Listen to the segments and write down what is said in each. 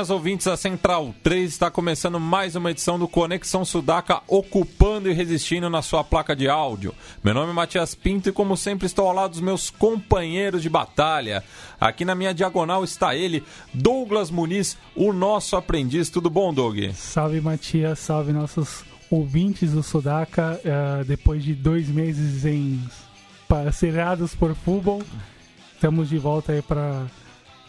Buenas ouvintes da Central 3, está começando mais uma edição do Conexão Sudaca, ocupando e resistindo na sua placa de áudio. Meu nome é Matias Pinto e, como sempre, estou ao lado dos meus companheiros de batalha. Aqui na minha diagonal está ele, Douglas Muniz, o nosso aprendiz. Tudo bom, Doug? Salve, Matias, salve nossos ouvintes do Sudaca. Uh, depois de dois meses em cerrados por futebol, estamos de volta aí para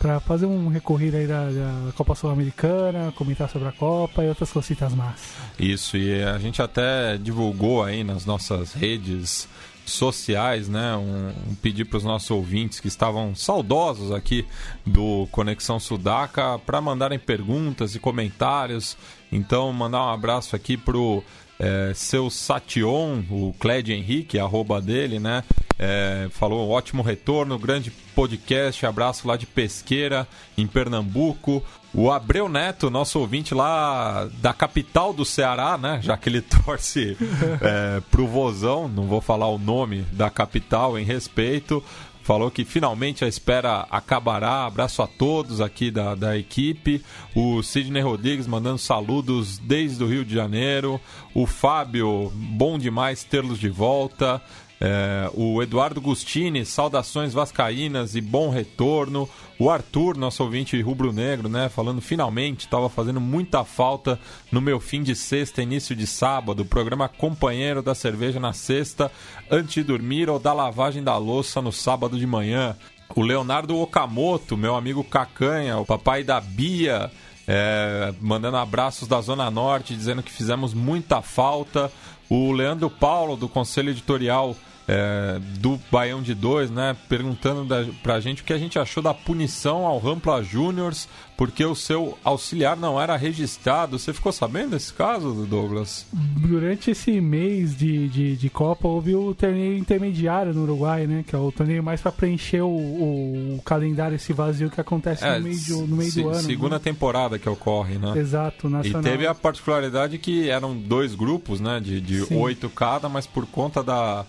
para fazer um recorrido aí da, da Copa Sul-Americana, comentar sobre a Copa e outras cositas más. Isso, e a gente até divulgou aí nas nossas redes sociais, né? Um, um pedir para os nossos ouvintes que estavam saudosos aqui do Conexão Sudaca para mandarem perguntas e comentários. Então, mandar um abraço aqui pro é, seu Sation, o Clédio Henrique, arroba dele, né? É, falou ótimo retorno, grande podcast, abraço lá de Pesqueira, em Pernambuco. O Abreu Neto, nosso ouvinte lá da capital do Ceará, né? Já que ele torce é, pro Vozão, não vou falar o nome da capital em respeito. Falou que finalmente a espera acabará. Abraço a todos aqui da, da equipe. O Sidney Rodrigues mandando saludos desde o Rio de Janeiro. O Fábio, bom demais tê-los de volta. É, o Eduardo Gustini, saudações vascaínas e bom retorno. O Arthur, nosso ouvinte rubro-negro, né, falando finalmente, estava fazendo muita falta no meu fim de sexta, início de sábado, programa companheiro da cerveja na sexta, antes de dormir ou da lavagem da louça no sábado de manhã. O Leonardo Okamoto, meu amigo Cacanha, o papai da Bia, é, mandando abraços da Zona Norte, dizendo que fizemos muita falta. O Leandro Paulo, do Conselho Editorial é, do Baião de Dois, né? Perguntando da, pra gente o que a gente achou da punição ao Rampla Júniors, porque o seu auxiliar não era registrado. Você ficou sabendo desse caso, Douglas? Durante esse mês de, de, de Copa, houve o torneio intermediário no Uruguai, né? Que é o torneio mais para preencher o, o, o, calendário, esse vazio que acontece é, no meio, de, no meio se, do ano. Segunda né? temporada que ocorre, né? Exato, nacional. E teve a particularidade que eram dois grupos, né? De, de oito cada, mas por conta da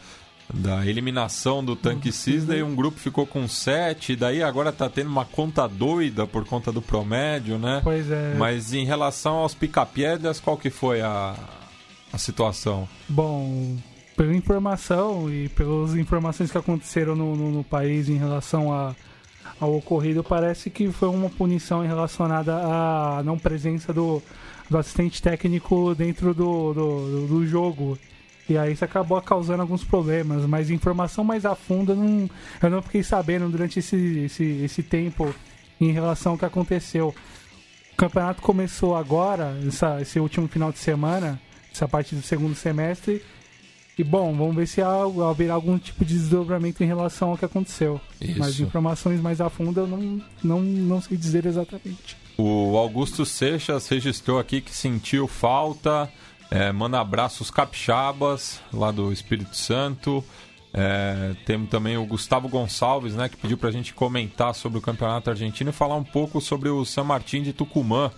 da eliminação do Tanque Cisda e um grupo ficou com 7, daí agora tá tendo uma conta doida por conta do promédio, né? Pois é. Mas em relação aos picapiedras, qual que foi a, a situação? Bom, pela informação e pelas informações que aconteceram no, no, no país em relação a, ao ocorrido, parece que foi uma punição relacionada à não presença do, do assistente técnico dentro do, do, do jogo e aí isso acabou causando alguns problemas, mas informação mais a fundo eu não, eu não fiquei sabendo durante esse, esse, esse tempo em relação ao que aconteceu. O campeonato começou agora, essa, esse último final de semana, essa parte do segundo semestre. E bom, vamos ver se haverá algum tipo de desdobramento em relação ao que aconteceu. Isso. Mas informações mais a fundo eu não, não, não sei dizer exatamente. O Augusto Seixas registrou aqui que sentiu falta é, manda abraços capixabas lá do Espírito Santo. É, temos também o Gustavo Gonçalves, né, que pediu para a gente comentar sobre o campeonato argentino e falar um pouco sobre o San Martín de Tucumã,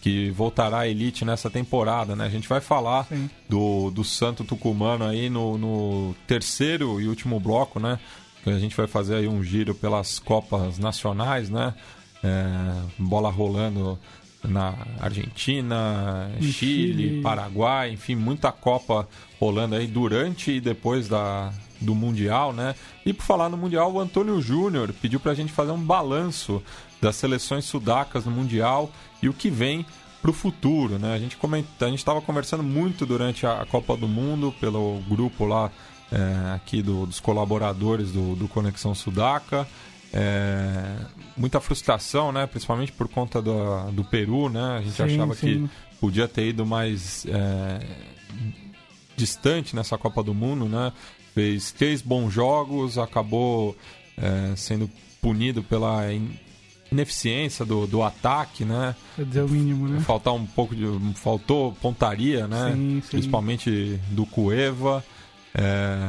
que voltará à elite nessa temporada. Né? A gente vai falar do, do Santo Tucumano aí no, no terceiro e último bloco, né? A gente vai fazer aí um giro pelas Copas Nacionais, né? É, bola rolando na Argentina, Chile, Chile, Paraguai, enfim, muita Copa rolando aí durante e depois da, do Mundial, né? E por falar no Mundial, o Antônio Júnior pediu para a gente fazer um balanço das seleções sudacas no Mundial e o que vem para o futuro, né? A gente comenta, a gente estava conversando muito durante a Copa do Mundo pelo grupo lá é, aqui do, dos colaboradores do, do Conexão Sudaca. É, muita frustração, né? Principalmente por conta do, do Peru, né? A gente sim, achava sim. que podia ter ido mais é, distante nessa Copa do Mundo, né? Fez três bons jogos, acabou é, sendo punido pela in, ineficiência do, do ataque, né? Quer dizer, o mínimo, né? Faltar um pouco de. Faltou pontaria, né? Sim, sim. Principalmente do Cueva. É,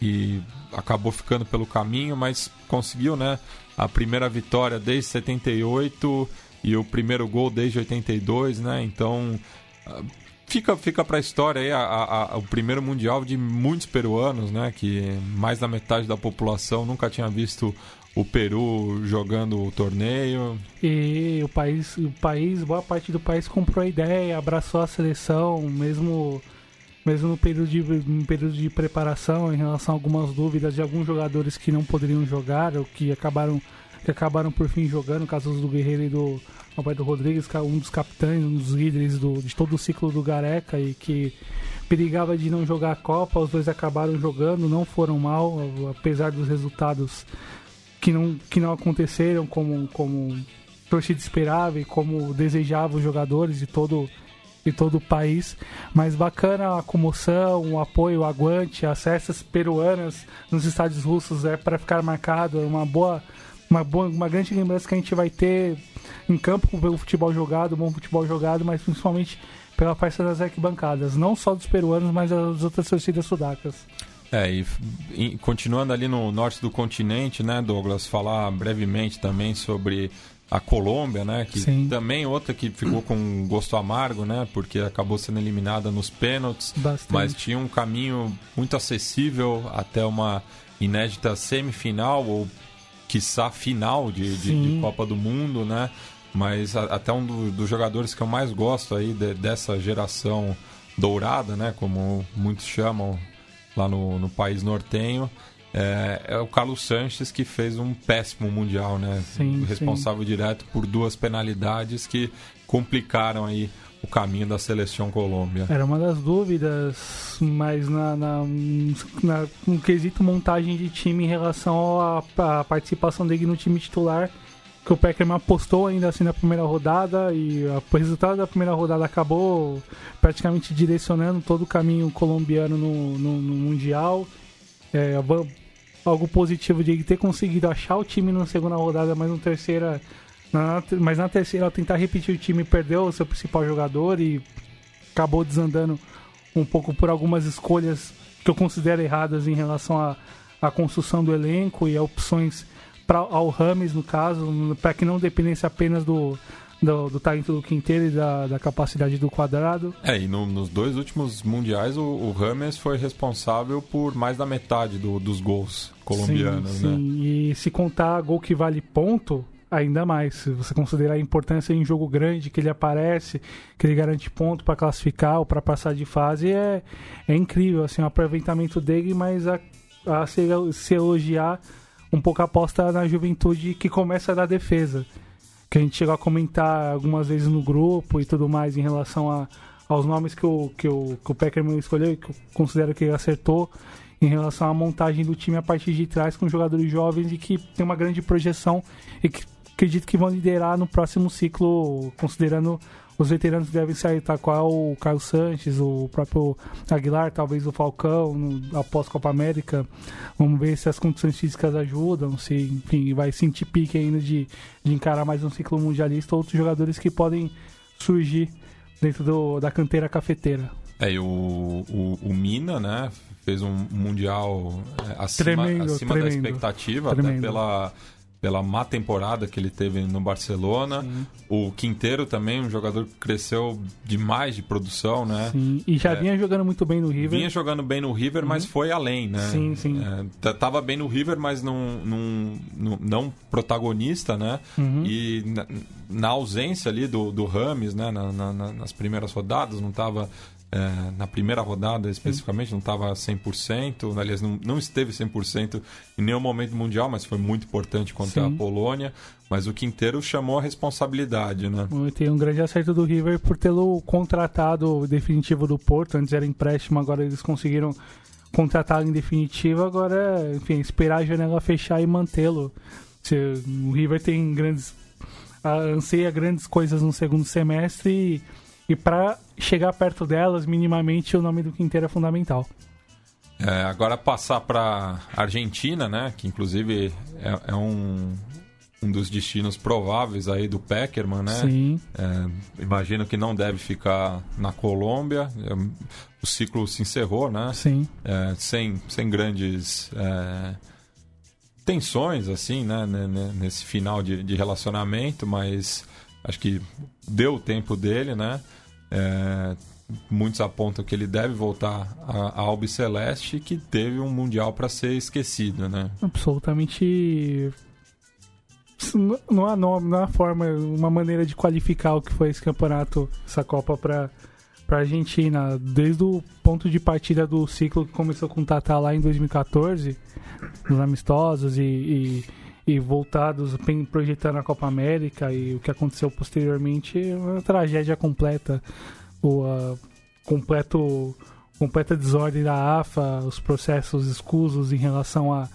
e acabou ficando pelo caminho, mas conseguiu, né? A primeira vitória desde 78 e o primeiro gol desde 82, né? Então ah, fica fica para a história aí a, a, o primeiro mundial de muitos peruanos, né? Que mais da metade da população nunca tinha visto o Peru jogando o torneio. E o país, o país, boa parte do país comprou a ideia, abraçou a seleção, mesmo mesmo no período de, no período de preparação, em relação a algumas dúvidas de alguns jogadores que não poderiam jogar ou que acabaram, que acabaram por fim jogando, casos do Guerreiro e do Alberto Rodrigues, um dos capitães, um dos líderes do, de todo o ciclo do Gareca e que perigava de não jogar a Copa, os dois acabaram jogando, não foram mal, apesar dos resultados que não, que não aconteceram como, como torcida esperava e como desejavam os jogadores de todo de todo o país. Mas bacana a comoção, o apoio, o aguante, as festas peruanas nos estádios russos é para ficar marcado, é uma boa, uma boa, uma grande lembrança que a gente vai ter em campo pelo futebol jogado, bom futebol jogado, mas principalmente pela festa das arquibancadas, não só dos peruanos, mas das outras torcidas sudacas. É, e, e, continuando ali no norte do continente, né, Douglas, falar brevemente também sobre a Colômbia, né? Que Sim. também outra que ficou com gosto amargo, né? Porque acabou sendo eliminada nos pênaltis. Bastante. Mas tinha um caminho muito acessível até uma inédita semifinal ou quiçá final de, de, de Copa do Mundo, né? Mas a, até um do, dos jogadores que eu mais gosto aí de, dessa geração dourada, né? Como muitos chamam lá no, no país nortenho é, é, o Carlos Sanches que fez um péssimo mundial, né? Sim, Responsável sim. direto por duas penalidades que complicaram aí o caminho da seleção Colômbia. Era uma das dúvidas, mas na, na, na no quesito montagem de time em relação à, participação dele no time titular, que o Peckerman apostou ainda assim na primeira rodada e o resultado da primeira rodada acabou praticamente direcionando todo o caminho colombiano no, no, no Mundial. É, algo positivo de ter conseguido achar o time na segunda rodada, mas na terceira. Na, mas na terceira, tentar repetir o time, perdeu o seu principal jogador e acabou desandando um pouco por algumas escolhas que eu considero erradas em relação à, à construção do elenco e a opções para ao Rames, no caso, para que não dependesse apenas do, do, do talento do Quinteiro e da, da capacidade do quadrado. É, e no, nos dois últimos mundiais o, o Rames foi responsável por mais da metade do, dos gols colombianos, sim, né? Sim, e se contar gol que vale ponto, ainda mais. Se você considerar a importância em jogo grande que ele aparece, que ele garante ponto para classificar ou para passar de fase, é, é incrível assim, o aproveitamento dele, mas a, a se, se elogiar um pouco aposta na juventude que começa da defesa que a gente chegou a comentar algumas vezes no grupo e tudo mais em relação a, aos nomes que o, que o, que o Peckerman escolheu e que eu considero que ele acertou em relação à montagem do time a partir de trás com jogadores jovens e que tem uma grande projeção e que acredito que vão liderar no próximo ciclo, considerando os veteranos devem sair, tá qual o Carlos Sanches, o próprio Aguilar, talvez o Falcão, no, após Copa América. Vamos ver se as condições físicas ajudam, se enfim, vai sentir pique ainda de, de encarar mais um ciclo mundialista, outros jogadores que podem surgir dentro do, da canteira cafeteira. É, e o, o, o Mina, né, fez um mundial é, acima, tremendo, acima tremendo, da expectativa, tremendo. até pela pela má temporada que ele teve no Barcelona. Sim. O Quinteiro também, um jogador que cresceu demais de produção, né? Sim, e já é, vinha jogando muito bem no River. Vinha jogando bem no River, uhum. mas foi além, né? Sim, sim. É, tava bem no River, mas não, não, não, não protagonista, né? Uhum. E na, na, ausência ali do, do Rames, né? Na, na, nas primeiras rodadas, não tava é, na primeira rodada especificamente, não estava 100%, aliás, não, não esteve 100% em nenhum momento mundial, mas foi muito importante contra Sim. a Polônia. Mas o Quinteiro chamou a responsabilidade, né? Tem um grande acerto do River por tê-lo contratado definitivo do Porto, antes era empréstimo, agora eles conseguiram contratá-lo em definitivo, agora, enfim, esperar a janela fechar e mantê-lo. O River tem grandes anseia grandes coisas no segundo semestre e e para chegar perto delas, minimamente, o nome do Quinteiro é fundamental. É, agora passar para Argentina, né? Que inclusive é, é, um um dos destinos prováveis aí do Peckerman, né? Sim. É, imagino que não deve ficar na Colômbia. É, o ciclo se encerrou, né? Sim. É, sem, sem grandes é, tensões, assim, né? Nesse final de, de, relacionamento, mas acho que deu o tempo dele, né? É, muitos apontam que ele deve voltar a, a Albi Celeste, que teve um Mundial para ser esquecido, né? Absolutamente não há nome, não há forma, uma maneira de qualificar o que foi esse campeonato, essa Copa para para Argentina, desde o ponto de partida do ciclo que começou com o Tata lá em 2014, nos amistosos e, e, e voltados projetando a Copa América e o que aconteceu posteriormente, uma tragédia completa, o uh, completo completa desordem da AFA, os processos escusos em relação a,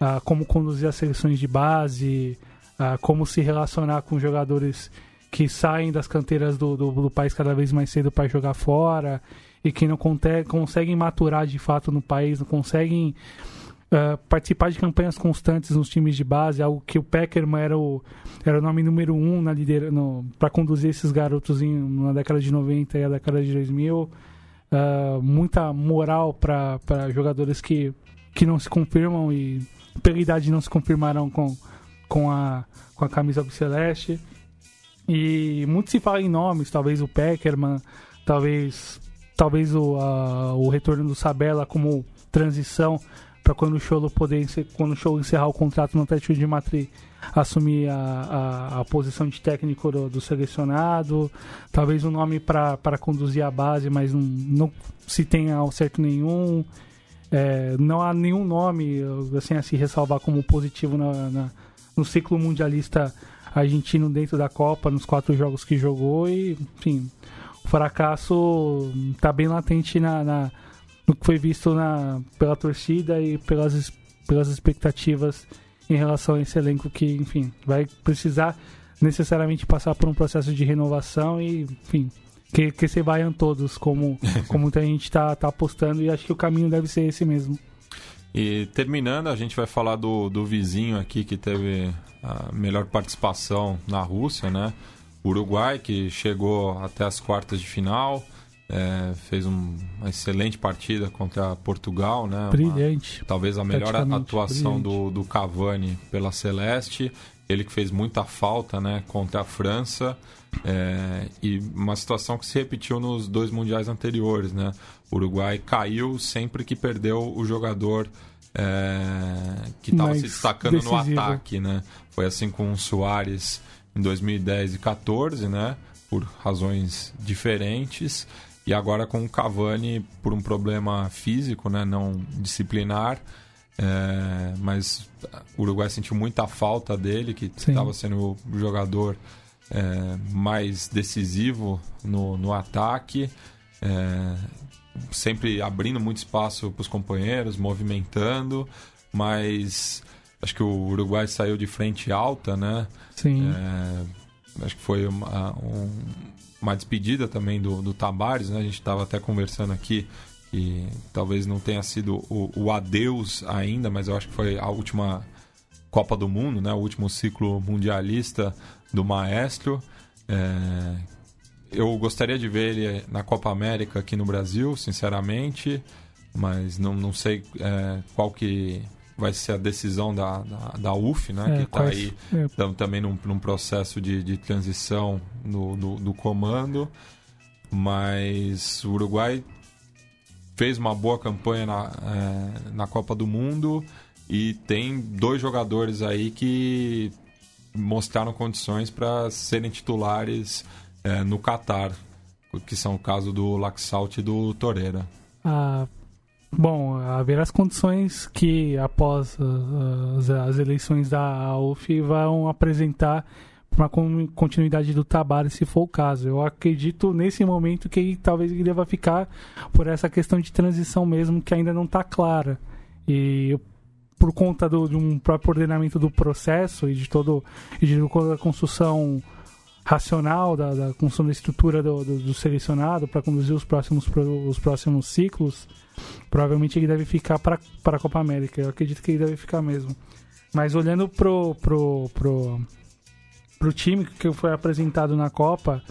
a como conduzir as seleções de base, a como se relacionar com jogadores que saem das canteiras do, do, do país cada vez mais cedo para jogar fora e que não conseguem maturar de fato no país, não conseguem uh, participar de campanhas constantes nos times de base, algo que o Peckerman era o, era o nome número um na para conduzir esses garotos em, na década de 90 e a década de 2000. Uh, ah, muita moral para jogadores que, que não se confirmam e pela idade não se confirmaram com, com a, com a camisa celeste. E muito se fala em nomes, talvez o Peckerman, talvez talvez o, a, o retorno do Sabella como transição para quando o Cholo poder quando o Cholo encerrar o contrato no Atlético de Madrid assumir a, a, a, posição de técnico do, do selecionado, talvez um nome para conduzir a base, mas não, não se tenha ao certo nenhum. É, não há nenhum nome assim, a se ressalvar como positivo na, na no ciclo mundialista argentino dentro da Copa, nos quatro jogos que jogou e, enfim, o fracasso está bem latente na, na, no que foi visto na, pela torcida e pelas, pelas expectativas em relação a esse elenco que, enfim, vai precisar necessariamente passar por um processo de renovação e, enfim, que, que se vaiam todos, como, como muita gente está tá apostando, e acho que o caminho deve ser esse mesmo. E terminando, a gente vai falar do, do vizinho aqui que teve a melhor participação na Rússia, né? Uruguai, que chegou até as quartas de final, é, fez um, uma excelente partida contra Portugal, né? Brilhante. Uma, talvez a melhor atuação do, do Cavani pela Celeste. Ele que fez muita falta, né? Contra a França. É, e uma situação que se repetiu nos dois mundiais anteriores, né? O Uruguai caiu sempre que perdeu o jogador é, que estava se destacando decisivo. no ataque, né? Foi assim com o Soares em 2010 e 14, né? Por razões diferentes. E agora com o Cavani por um problema físico, né? Não disciplinar. É, mas o Uruguai sentiu muita falta dele, que estava sendo o jogador é, mais decisivo no, no ataque. É, sempre abrindo muito espaço para os companheiros, movimentando, mas acho que o Uruguai saiu de frente alta, né? Sim. É, acho que foi uma, um, uma despedida também do, do Tabares, né? A gente estava até conversando aqui e talvez não tenha sido o, o adeus ainda, mas eu acho que foi a última Copa do Mundo, né? O último ciclo mundialista do Maestro. É, eu gostaria de ver ele na Copa América aqui no Brasil, sinceramente, mas não, não sei é, qual que vai ser a decisão da, da, da UF, né? É, que está aí é. também num, num processo de, de transição no, no, do comando. Mas o Uruguai fez uma boa campanha na, é, na Copa do Mundo e tem dois jogadores aí que mostraram condições para serem titulares é, no Catar, que são o caso do Laxalt e do Torreira. Ah, bom, haver as condições que após uh, as, as, eleições da UF vão apresentar uma continuidade do Tabara, se for o caso. Eu acredito nesse momento que talvez ele deva ficar por essa questão de transição mesmo, que ainda não está clara. E por conta do, de um próprio ordenamento do processo e de todo e de toda a construção racional da, da construção da estrutura do, do, do selecionado para conduzir os próximos, os próximos ciclos, provavelmente ele deve ficar para a Copa América. Eu acredito que ele deve ficar mesmo. Mas olhando pro, pro, pro, pro time que foi apresentado na Copa,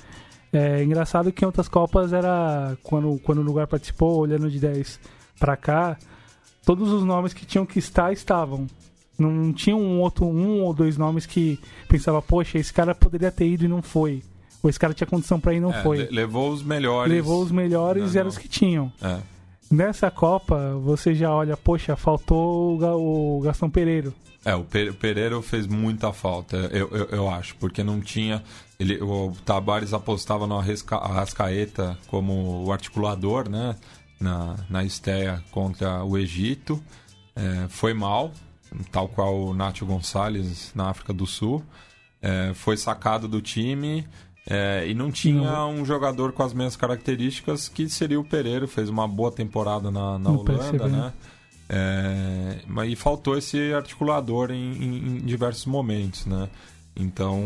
é engraçado que em outras Copas era. Quando, quando o lugar participou, olhando de 10 pra cá, todos os nomes que tinham que estar estavam. Não tinha um outro, um ou dois nomes que pensava, poxa, esse cara poderia ter ido e não foi. Ou esse cara tinha condição para ir e não É, foi. le- levou os melhores. Levou os melhores Não, e eram não. os que tinham. É. Nessa Copa, você já olha, poxa, faltou o, Ga- o Gastão Pereiro. É, o Pe- Pereira fez muita falta, eu, eu, eu acho, porque não tinha. Ele, o Tabares apostava no Arrasca- Arrascaeta como o articulador, né? Na, na estreia contra o Egito. É, foi mal, tal qual o Nacho Gonçalves na África do Sul. É, foi sacado do time. É, e não tinha um jogador com as mesmas características que seria o Pereira, fez uma boa temporada na, na Holanda, né? É, mas e faltou esse articulador em, em- em diversos momentos, né? Então,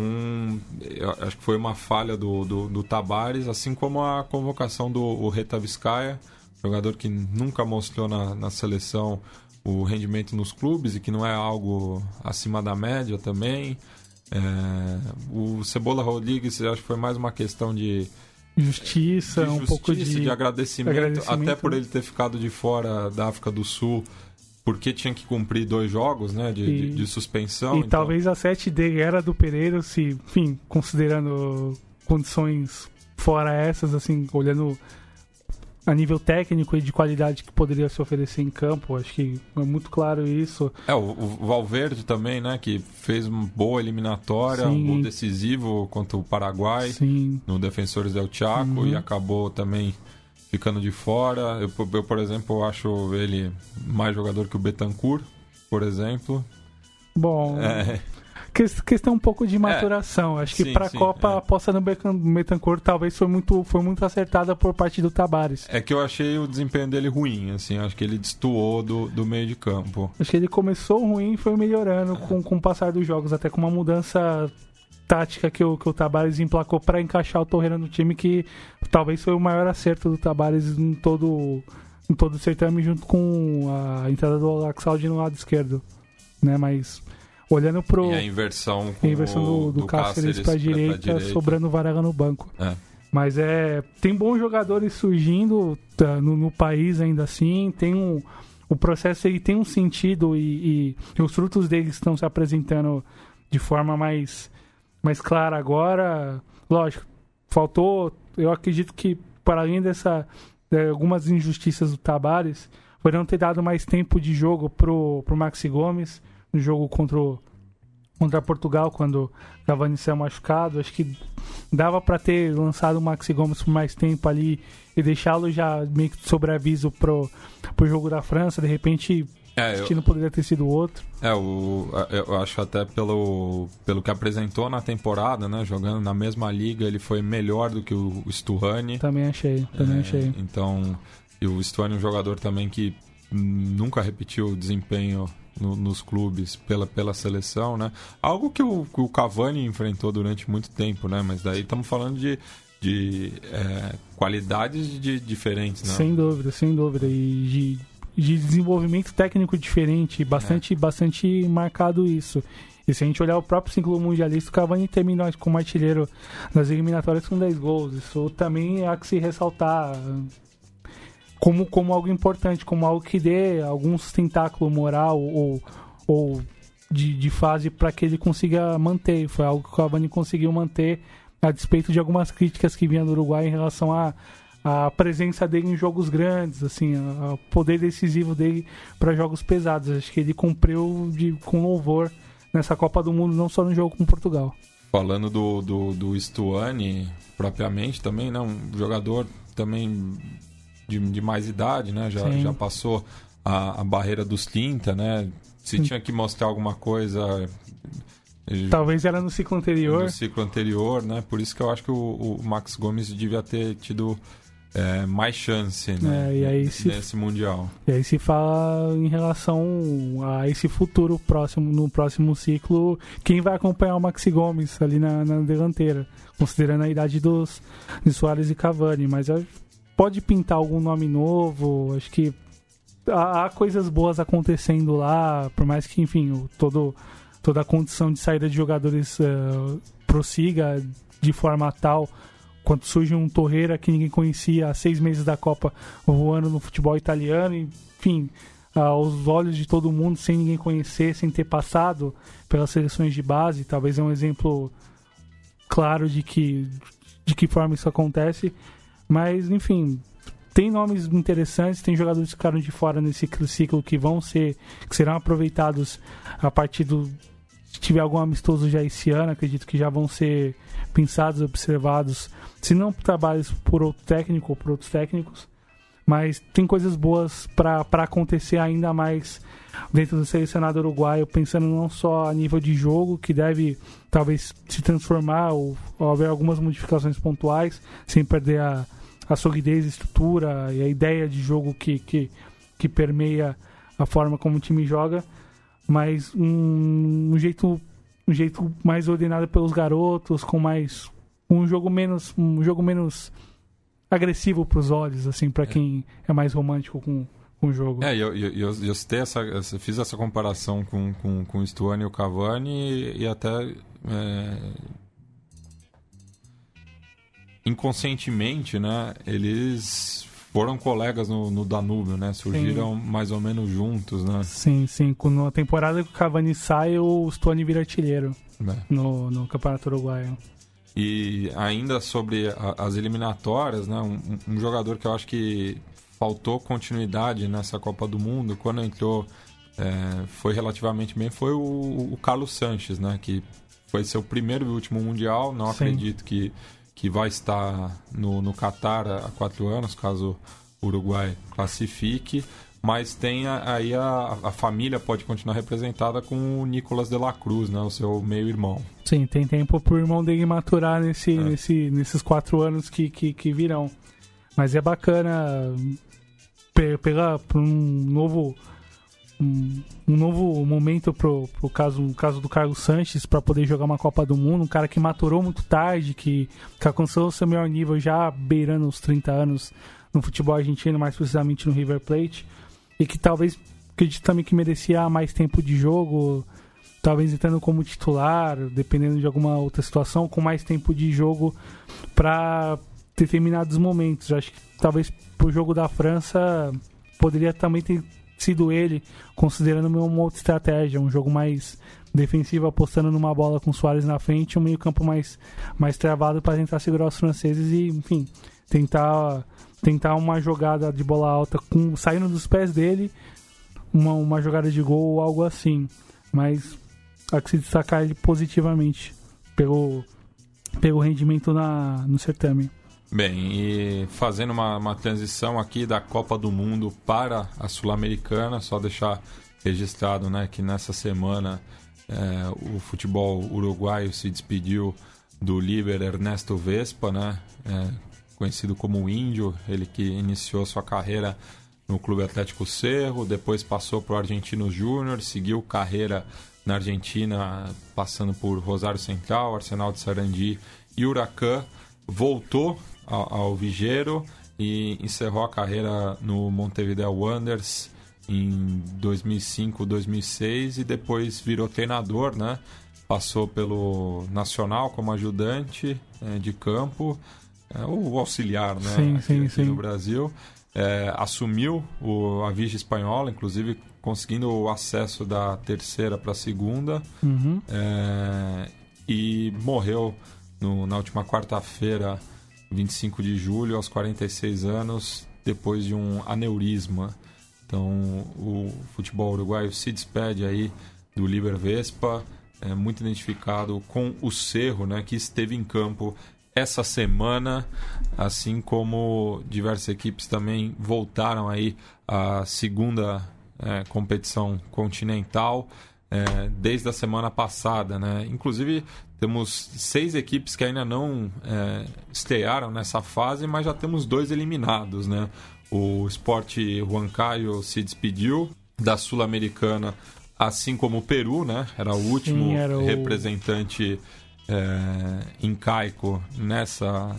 acho que foi uma falha do, do, do Tabares, assim como a convocação do Reta Vizcaia, jogador que nunca mostrou na, na seleção o rendimento nos clubes e que não é algo acima da média também. É, o Cebola Rodrigues, acho que foi mais uma questão de, Justiça, de um pouco justiça, de. de agradecimento, agradecimento, até por né? ele ter ficado de fora da África do Sul, porque tinha que cumprir dois jogos né, de, E- de, de suspensão. E então- talvez a 7 dele era do Pereira, se, enfim, considerando condições fora essas, assim, olhando a nível técnico e de qualidade que poderia se oferecer em campo, acho que é muito claro isso. É, o, o Valverde também, né, que fez uma boa eliminatória, um Sim. gol decisivo contra o Paraguai Sim, no Defensores del Chaco Uhum. e acabou também ficando de fora. Eu, eu, por exemplo, acho ele mais jogador que o Betancourt, por exemplo. bom, É, questão um pouco de maturação. acho que pra sim, Copa é. a aposta no Betancourt talvez foi muito, foi muito acertada por parte do Tabares. é que eu achei o desempenho dele ruim, assim, acho que ele destoou do, do meio de campo. Acho que ele começou ruim e foi melhorando com, com o passar dos jogos, até com uma mudança tática que o, que o Tabares emplacou para encaixar o Torreira no time, que talvez foi o maior acerto do Tabares em todo, em todo o certame, junto com a entrada do Laxaldi no lado esquerdo. Né? Mas olhando pro E a inversão a inversão o, do, do Cáceres para direita, sobrando o Varela no banco. É. Mas é. Tem bons jogadores surgindo tá, no, no país ainda assim. Tem um. O processo ele tem um sentido e, e os frutos deles estão se apresentando de forma mais, mais clara agora. Lógico, faltou. Eu acredito que, para além dessa. de algumas injustiças do Tabares, foi não ter dado mais tempo de jogo pro, pro Maxi Gomes no jogo contra o, contra Portugal, quando Cavani saiu machucado. Acho que dava para ter lançado o Maxi Gomes por mais tempo ali e deixá-lo já meio que sobre aviso pro, pro jogo da França. De repente, É, o eu, destino poderia ter sido outro. É, o, eu acho até pelo, pelo que apresentou na temporada, né? Jogando na mesma liga, ele foi melhor do que o Stuani. Também achei, também É, achei. Então, e o Stuani é um jogador também que nunca repetiu o desempenho no- nos clubes pela, pela seleção, né? Algo que o, que o Cavani enfrentou durante muito tempo, né? Mas daí estamos falando de, de é, qualidades de, diferentes, né? Sem dúvida, sem dúvida. E de, de desenvolvimento técnico diferente, bastante, É. bastante marcado isso. E se a gente olhar o próprio ciclo mundialista, o Cavani terminou como artilheiro nas eliminatórias com 10 gols. Isso também há que se ressaltar como, como algo importante, como algo que dê algum sustentáculo moral ou, ou de, de fase para que ele consiga manter. Foi algo que o Cavani conseguiu manter a despeito de algumas críticas que vinham do Uruguai em relação a a presença dele em jogos grandes, assim, o poder decisivo dele para jogos pesados. Acho que ele cumpriu de, com louvor nessa Copa do Mundo, não só no jogo com Portugal. Falando do, do, do Stuani propriamente também, né? Um jogador também de, de mais idade, né? Já, Sim. já passou a, a barreira dos 30, né? Se tinha que mostrar alguma coisa eh, Talvez era no ciclo anterior. do ciclo anterior, né? Por isso que eu acho que o, o Max Gomes devia ter tido eh, mais chance né? É, e aí se- nesse Mundial. E aí se fala em relação a esse futuro próximo, no próximo ciclo, quem vai acompanhar o Maxi Gomes ali na, na dianteira, considerando a idade dos de Soares e Cavani, mas acho- pode pintar algum nome novo, acho que há, há, coisas boas acontecendo lá, por mais que, enfim, o, todo, toda a condição de saída de jogadores uh, prossiga de forma tal. Quando surge um Torreira que ninguém conhecia há seis meses da Copa voando no futebol italiano, enfim, aos olhos de todo mundo, sem ninguém conhecer, sem ter passado pelas seleções de base, talvez é um exemplo claro de que de que forma isso acontece, mas enfim, tem nomes interessantes, tem jogadores que ficaram de fora nesse ciclo que vão ser, que serão aproveitados a partir do se tiver algum amistoso já esse ano, acredito que já vão ser pensados, observados, se não trabalhos por outro técnico ou por outros técnicos, mas tem coisas boas para acontecer ainda mais dentro do selecionado uruguaio, pensando não só a nível de jogo, que deve talvez se transformar ou, ou haver algumas modificações pontuais, sem perder a, a solidez, a estrutura e a ideia de jogo que, que, que permeia a forma como o time joga, mas um, um jeito um jeito mais ordenado pelos garotos, com mais um jogo menos um jogo menos agressivo para os olhos, assim, para é. quem é mais romântico com, com o jogo. É, eu, eu, eu, eu citei essa, fiz essa comparação com, com, com o Stuani e o Cavani e, e até é, inconscientemente, né, eles foram colegas no, no Danúbio, né? Surgiram sim. mais ou menos juntos, né? Sim, sim. Na temporada que o Cavani sai, o Stone vira artilheiro é. no, no Campeonato Uruguaio. E ainda sobre a, as eliminatórias, né? Um, um, jogador que eu acho que faltou continuidade nessa Copa do Mundo, quando entrou é, foi relativamente bem, foi o, o, Carlos Sanches, né? Que foi seu primeiro e último Mundial. Não Sim. acredito que que vai estar no, no Qatar há quatro anos, caso o Uruguai classifique. Mas tem aí a, a família pode continuar representada com o Nicolas de la Cruz, né, o seu meio-irmão. Sim, tem tempo para o irmão dele maturar nesse, é. nesse, nesses quatro anos que, que, que virão. Mas é bacana pegar um novo um, um, novo momento pro, pro caso, caso do Carlos Sanches para poder jogar uma Copa do Mundo, um cara que maturou muito tarde, que, que alcançou o seu melhor nível já beirando os 30 anos no futebol argentino, mais precisamente no River Plate, e que talvez acredito também que merecia mais tempo de jogo, talvez entrando como titular, dependendo de alguma outra situação, com mais tempo de jogo para determinados momentos. Acho que talvez pro jogo da França poderia também ter sido ele, considerando uma outra estratégia, um jogo mais defensivo, apostando numa bola com o Soares na frente, um meio-campo mais, mais travado para tentar segurar os franceses e, enfim, tentar tentar uma jogada de bola alta com saindo dos pés dele, uma, uma jogada de gol ou algo assim. Mas há que se destacar ele positivamente pelo, pelo rendimento na, no certame. Bem, e fazendo uma, uma transição aqui da Copa do Mundo para a Sul-Americana, só deixar registrado né, que nessa semana é, o futebol uruguaio se despediu do líder Ernesto Vespa, né, é, conhecido como Índio, ele que iniciou sua carreira no Clube Atlético Cerro, depois passou para o Argentino Júnior, seguiu carreira na Argentina, passando por Rosário Central, Arsenal de Sarandi e Huracan, voltou ao, ao Vigeiro e encerrou a carreira no Montevideo Wanderers em 2005, 2006 e depois virou treinador, né? Passou pelo Nacional como ajudante é, de campo, é, ou auxiliar, né? Sim, aqui, sim, aqui sim. no Brasil. É, assumiu o, a Vigia Espanhola, inclusive conseguindo o acesso da terceira para a segunda. Uhum. É, e morreu no, na última quarta-feira 25 de julho, aos 46 anos, depois de um aneurisma. Então, o futebol uruguaio se despede aí do Liber Vespa, é muito identificado com o Cerro, né, que esteve em campo essa semana, assim como diversas equipes também voltaram aí à segunda é, competição continental é, desde a semana passada, né? Inclusive temos seis equipes que ainda não é, estrearam nessa fase, mas já temos dois eliminados, né? O Sport Huancayo se despediu da Sul-Americana, assim como o Peru, né? Era o último Sim, era o... representante é, incaico nessa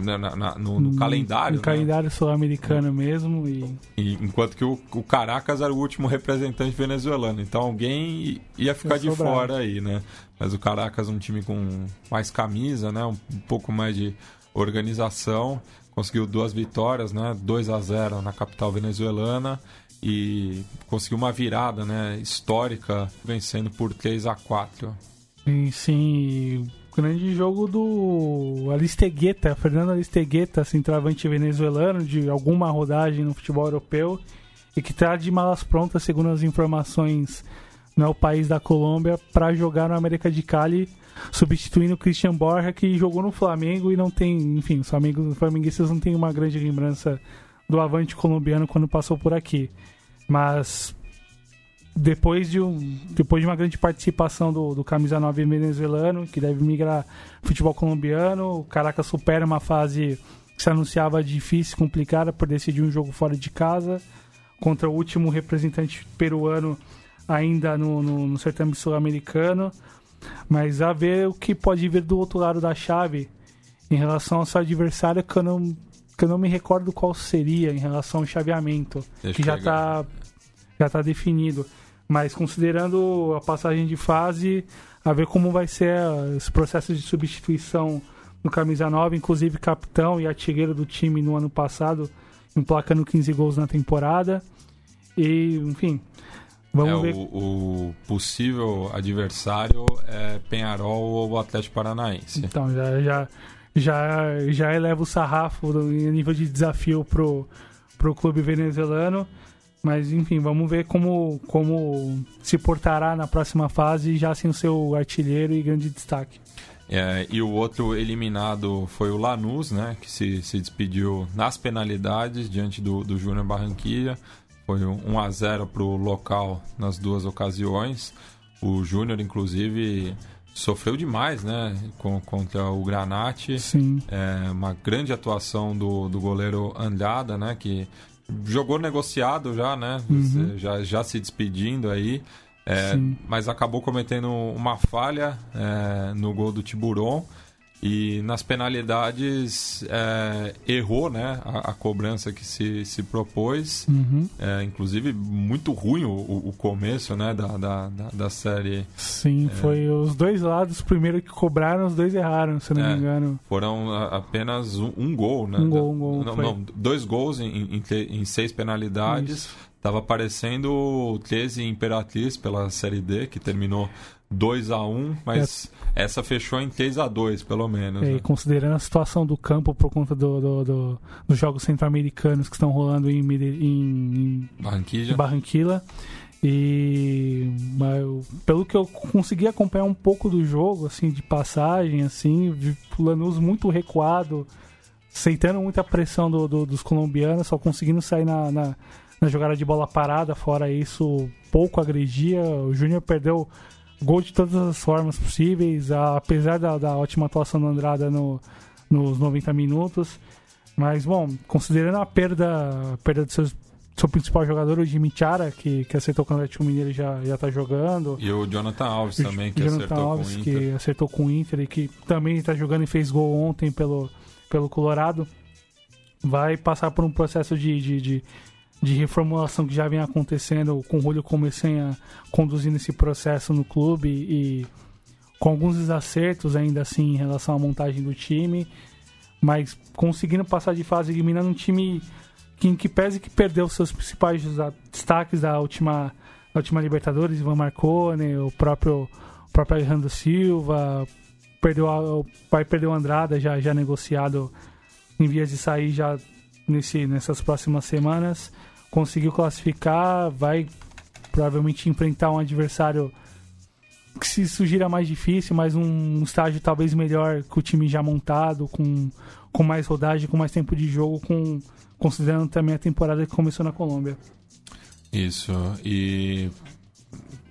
na, na, no, no, calendário. No né? calendário sul-americano mesmo. E... e... enquanto que o, o, Caracas era o último representante venezuelano. Então alguém ia ficar de fora aí, né? Mas o Caracas um time com mais camisa, né? Um, um pouco mais de organização. Conseguiu duas vitórias, né? 2 a 0 na capital venezuelana e conseguiu uma virada, né, histórica, vencendo por 3 a 4. Sim, sim, grande jogo do Alistegueta, Fernando Alistegueta, centroavante venezuelano de alguma rodagem no futebol europeu e que está de malas prontas, segundo as informações, no né, país da Colômbia, para jogar no América de Cali, substituindo o Christian Borja, que jogou no Flamengo e não tem, enfim, os Flamengo, flamenguistas não têm uma grande lembrança do avante colombiano quando passou por aqui. Mas depois de, um, depois de uma grande participação do, do Camisa 9 venezuelano, que deve migrar futebol colombiano, o Caracas supera uma fase que se anunciava difícil, complicada, por decidir um jogo fora de casa, contra o último representante peruano ainda no, no, no certame sul-americano. Mas a ver o que pode vir do outro lado da chave em relação ao seu adversário, que eu não, que eu não me recordo qual seria em relação ao chaveamento, Deixa que já está já tá definido. Mas considerando a passagem de fase, a ver como vai ser esse processo de substituição no camisa 9, inclusive capitão e artilheiro do time no ano passado, emplacando 15 gols na temporada. E, enfim, vamos é, ver. O, o, possível adversário é Penharol ou Atlético Paranaense. Então, já, já, já, já eleva o sarrafo no nível de desafio pro, pro clube venezuelano. Mas enfim, vamos ver como, como se portará na próxima fase, já sem o seu artilheiro e grande destaque. É, e o outro eliminado foi o Lanús, né, que se, se despediu nas penalidades diante do, do Júnior Barranquilla. Foi 1 a 0 para o local nas duas ocasiões. O Júnior, inclusive, sofreu demais, né, com, contra o Granate. Sim. É, uma grande atuação do, do goleiro Andada, né, que jogou negociado já, né? Uhum. Já, já se despedindo aí. É, mas acabou cometendo uma falha é, no gol do Tiburon e nas penalidades é, errou né, a, a, cobrança que se, se propôs. Uhum. É, inclusive, muito ruim o, o começo né, da, da, da série. Sim, é... foi os dois lados. Primeiro que cobraram, os dois erraram, se não me é, engano. Foram apenas um, um, gol, né? Um gol, um gol. Não, não dois gols em, em, em seis penalidades. Isso. Tava aparecendo 13 Imperatriz pela Série D, que terminou 2 a 1 mas é. essa fechou em 3 a 2 pelo menos. É, né? Considerando a situação do campo por conta do, do, do dos jogos centro-americanos que estão rolando em, em, em Barranquilla. Barranquilla. E mas, pelo que eu consegui acompanhar um pouco do jogo, assim, de passagem, assim, o Lanús muito recuado, aceitando muita pressão do, do, dos colombianos, só conseguindo sair na, na, na, jogada de bola parada, fora isso, pouco agredia. O Júnior perdeu gol de todas as formas possíveis, apesar da, da ótima atuação do Andrada no, nos 90 minutos. Mas, bom, considerando a perda, a perda do seu, seu principal jogador, o Jimmy Chara, que, que acertou com o Atlético Mineiro e já, já tá jogando. E o Jonathan Alves o também, que Jonathan acertou Alves, com o Inter. que acertou com o Inter e que também está jogando e fez gol ontem pelo, pelo Colorado. Vai passar por um processo de, de, de de reformulação que já vem acontecendo com o Julio Começanha conduzindo esse processo no clube e com alguns desacertos ainda assim em relação à montagem do time, mas conseguindo passar de fase eliminando um time que, em que pese que perdeu seus principais destaques da última, da última Libertadores, Ivan Marcone, o próprio, o próprio Alejandro Silva, perdeu vai perder o Andrada já, já negociado em vias de sair já nesse, nessas próximas semanas conseguiu classificar, vai provavelmente enfrentar um adversário que se sugira mais difícil, mas um estágio talvez melhor que o time já montado, com, com mais rodagem, com mais tempo de jogo, com considerando também a temporada que começou na Colômbia. Isso, e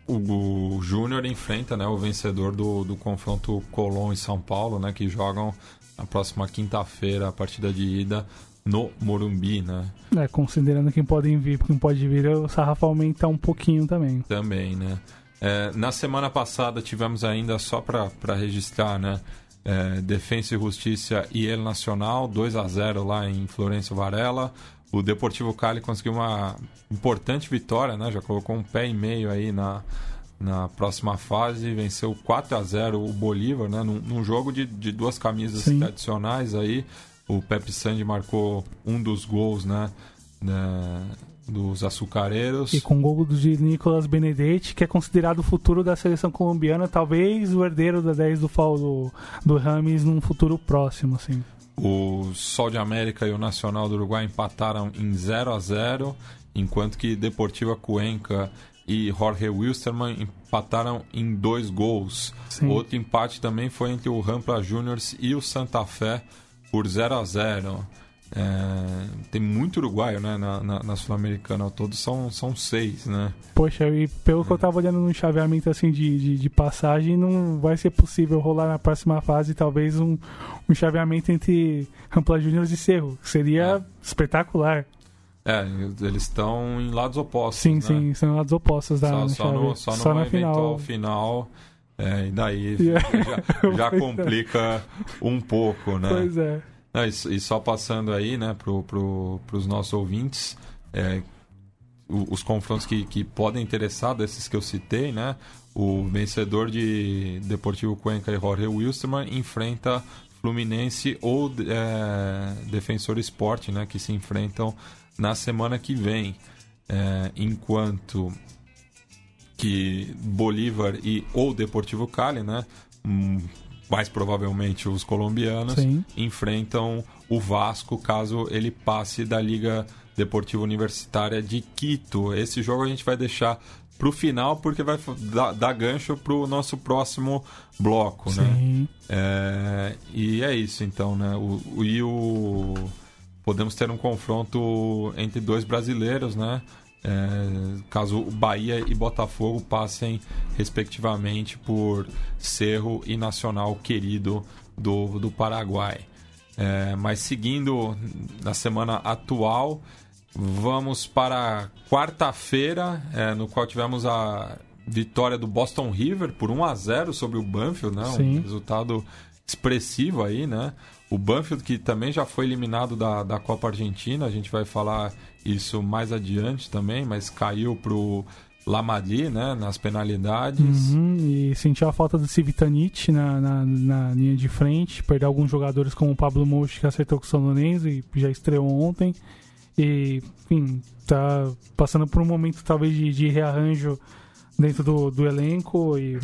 o, o Júnior enfrenta né, o vencedor do, do confronto Colón e São Paulo, né, que jogam na próxima quinta-feira a partida de ida no Morumbi, né? É, considerando quem pode vir, quem pode vir, o sarrafo aumenta um pouquinho também. Também, né? É, na semana passada tivemos ainda, só para registrar, né? é, Defensa e Justiça e El Nacional, 2 a 0 lá em Florencio Varela. O Deportivo Cali conseguiu uma importante vitória, né? Já colocou um pé e meio aí na, na próxima fase, venceu 4 a 0 o Bolívar, né? Num, num jogo de, de duas camisas Sim. tradicionais aí. O Pepe Sandy marcou um dos gols, né? né, dos açucareiros. E com o gol de Nicolas Benedetti, que é considerado o futuro da seleção colombiana, talvez o herdeiro da 10 do, do, do Rames num futuro próximo, assim. O Sol de América e o Nacional do Uruguai empataram em 0 a 0 enquanto que Deportiva Cuenca e Jorge Wilstermann empataram em dois gols. Sim. Outro empate também foi entre o Rampla Juniors e o Santa Fé por 0 a 0 É, tem muito uruguaio né, na, na, na Sul-Americana, ao todo são, são seis, né? Poxa, e pelo que eu tava olhando no chaveamento assim de, de, de passagem, não vai ser possível rolar na próxima fase talvez um, um chaveamento entre Rampla Juniors e Cerro. Seria espetacular. É, eles estão em lados opostos. Sim, né? sim, são lados opostos da só, só, no, só, Só na final. final. É, e daí Yeah. já, já complica um pouco, né? Pois é. Não, e, só passando aí, né, pro, pro, pros nossos ouvintes, é, os confrontos que, que podem interessar desses que eu citei, né? O vencedor de Deportivo Cuenca e Jorge Wilstermann enfrenta Fluminense ou é, Defensor Esporte, né? Que se enfrentam na semana que vem. É, enquanto que Bolívar e ou Deportivo Cali, né? hum, mais provavelmente os colombianos, Sim. enfrentam o Vasco caso ele passe da Liga Deportiva Universitária de Quito. Esse jogo a gente vai deixar pro final porque vai dar, dar gancho pro nosso próximo bloco, né? Sim. É, e é isso então, né? O, o- e o podemos ter um confronto entre dois brasileiros, né? É, caso o Bahia e Botafogo passem respectivamente por Cerro e Nacional Querido do, do Paraguai. É, mas seguindo na semana atual, vamos para quarta-feira, é, no qual tivemos a vitória do Boston River por 1 a 0 sobre o Banfield, né? Sim. Um resultado expressivo aí, né? O Banfield que também já foi eliminado da, da Copa Argentina, a gente vai falar isso mais adiante também, mas caiu pro Lamadi, né? Nas penalidades. Uhum, e sentiu a falta do Civitanite na, na, na linha de frente, perdeu alguns jogadores como o Pablo Mouche que acertou com o São Lourenço e já estreou ontem. E, enfim, tá passando por um momento talvez de, de rearranjo dentro do, do elenco e,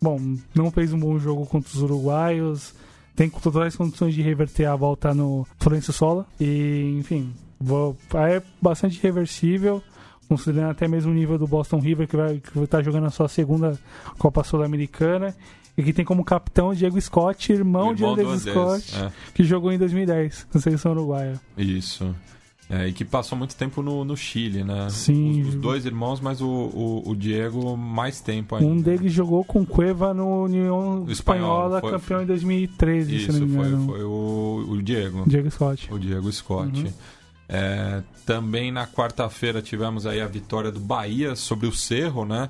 bom, não fez um bom jogo contra os uruguaios, tem todas as condições de reverter a volta no Florencio Sola e, enfim, vou, é bastante reversível considerando até mesmo o nível do Boston River, que vai que tá jogando a sua segunda Copa Sul-Americana, e que tem como capitão o Diego Scott, irmão, de irmão do Andrés Scott, é. que jogou em 2010 na seleção uruguaia. Isso. É, e que passou muito tempo no, no Chile, né? Sim. Os, os dois irmãos, mas o, o, o Diego mais tempo ainda. Um deles jogou com Cueva no União Espanhola, foi- campeão em 2013, Isso, se não me foi, engano. foi o, o Diego. Diego Scott. O Diego Scott. Uhum. É, também na quarta-feira tivemos aí a vitória do Bahia sobre o Cerro, né?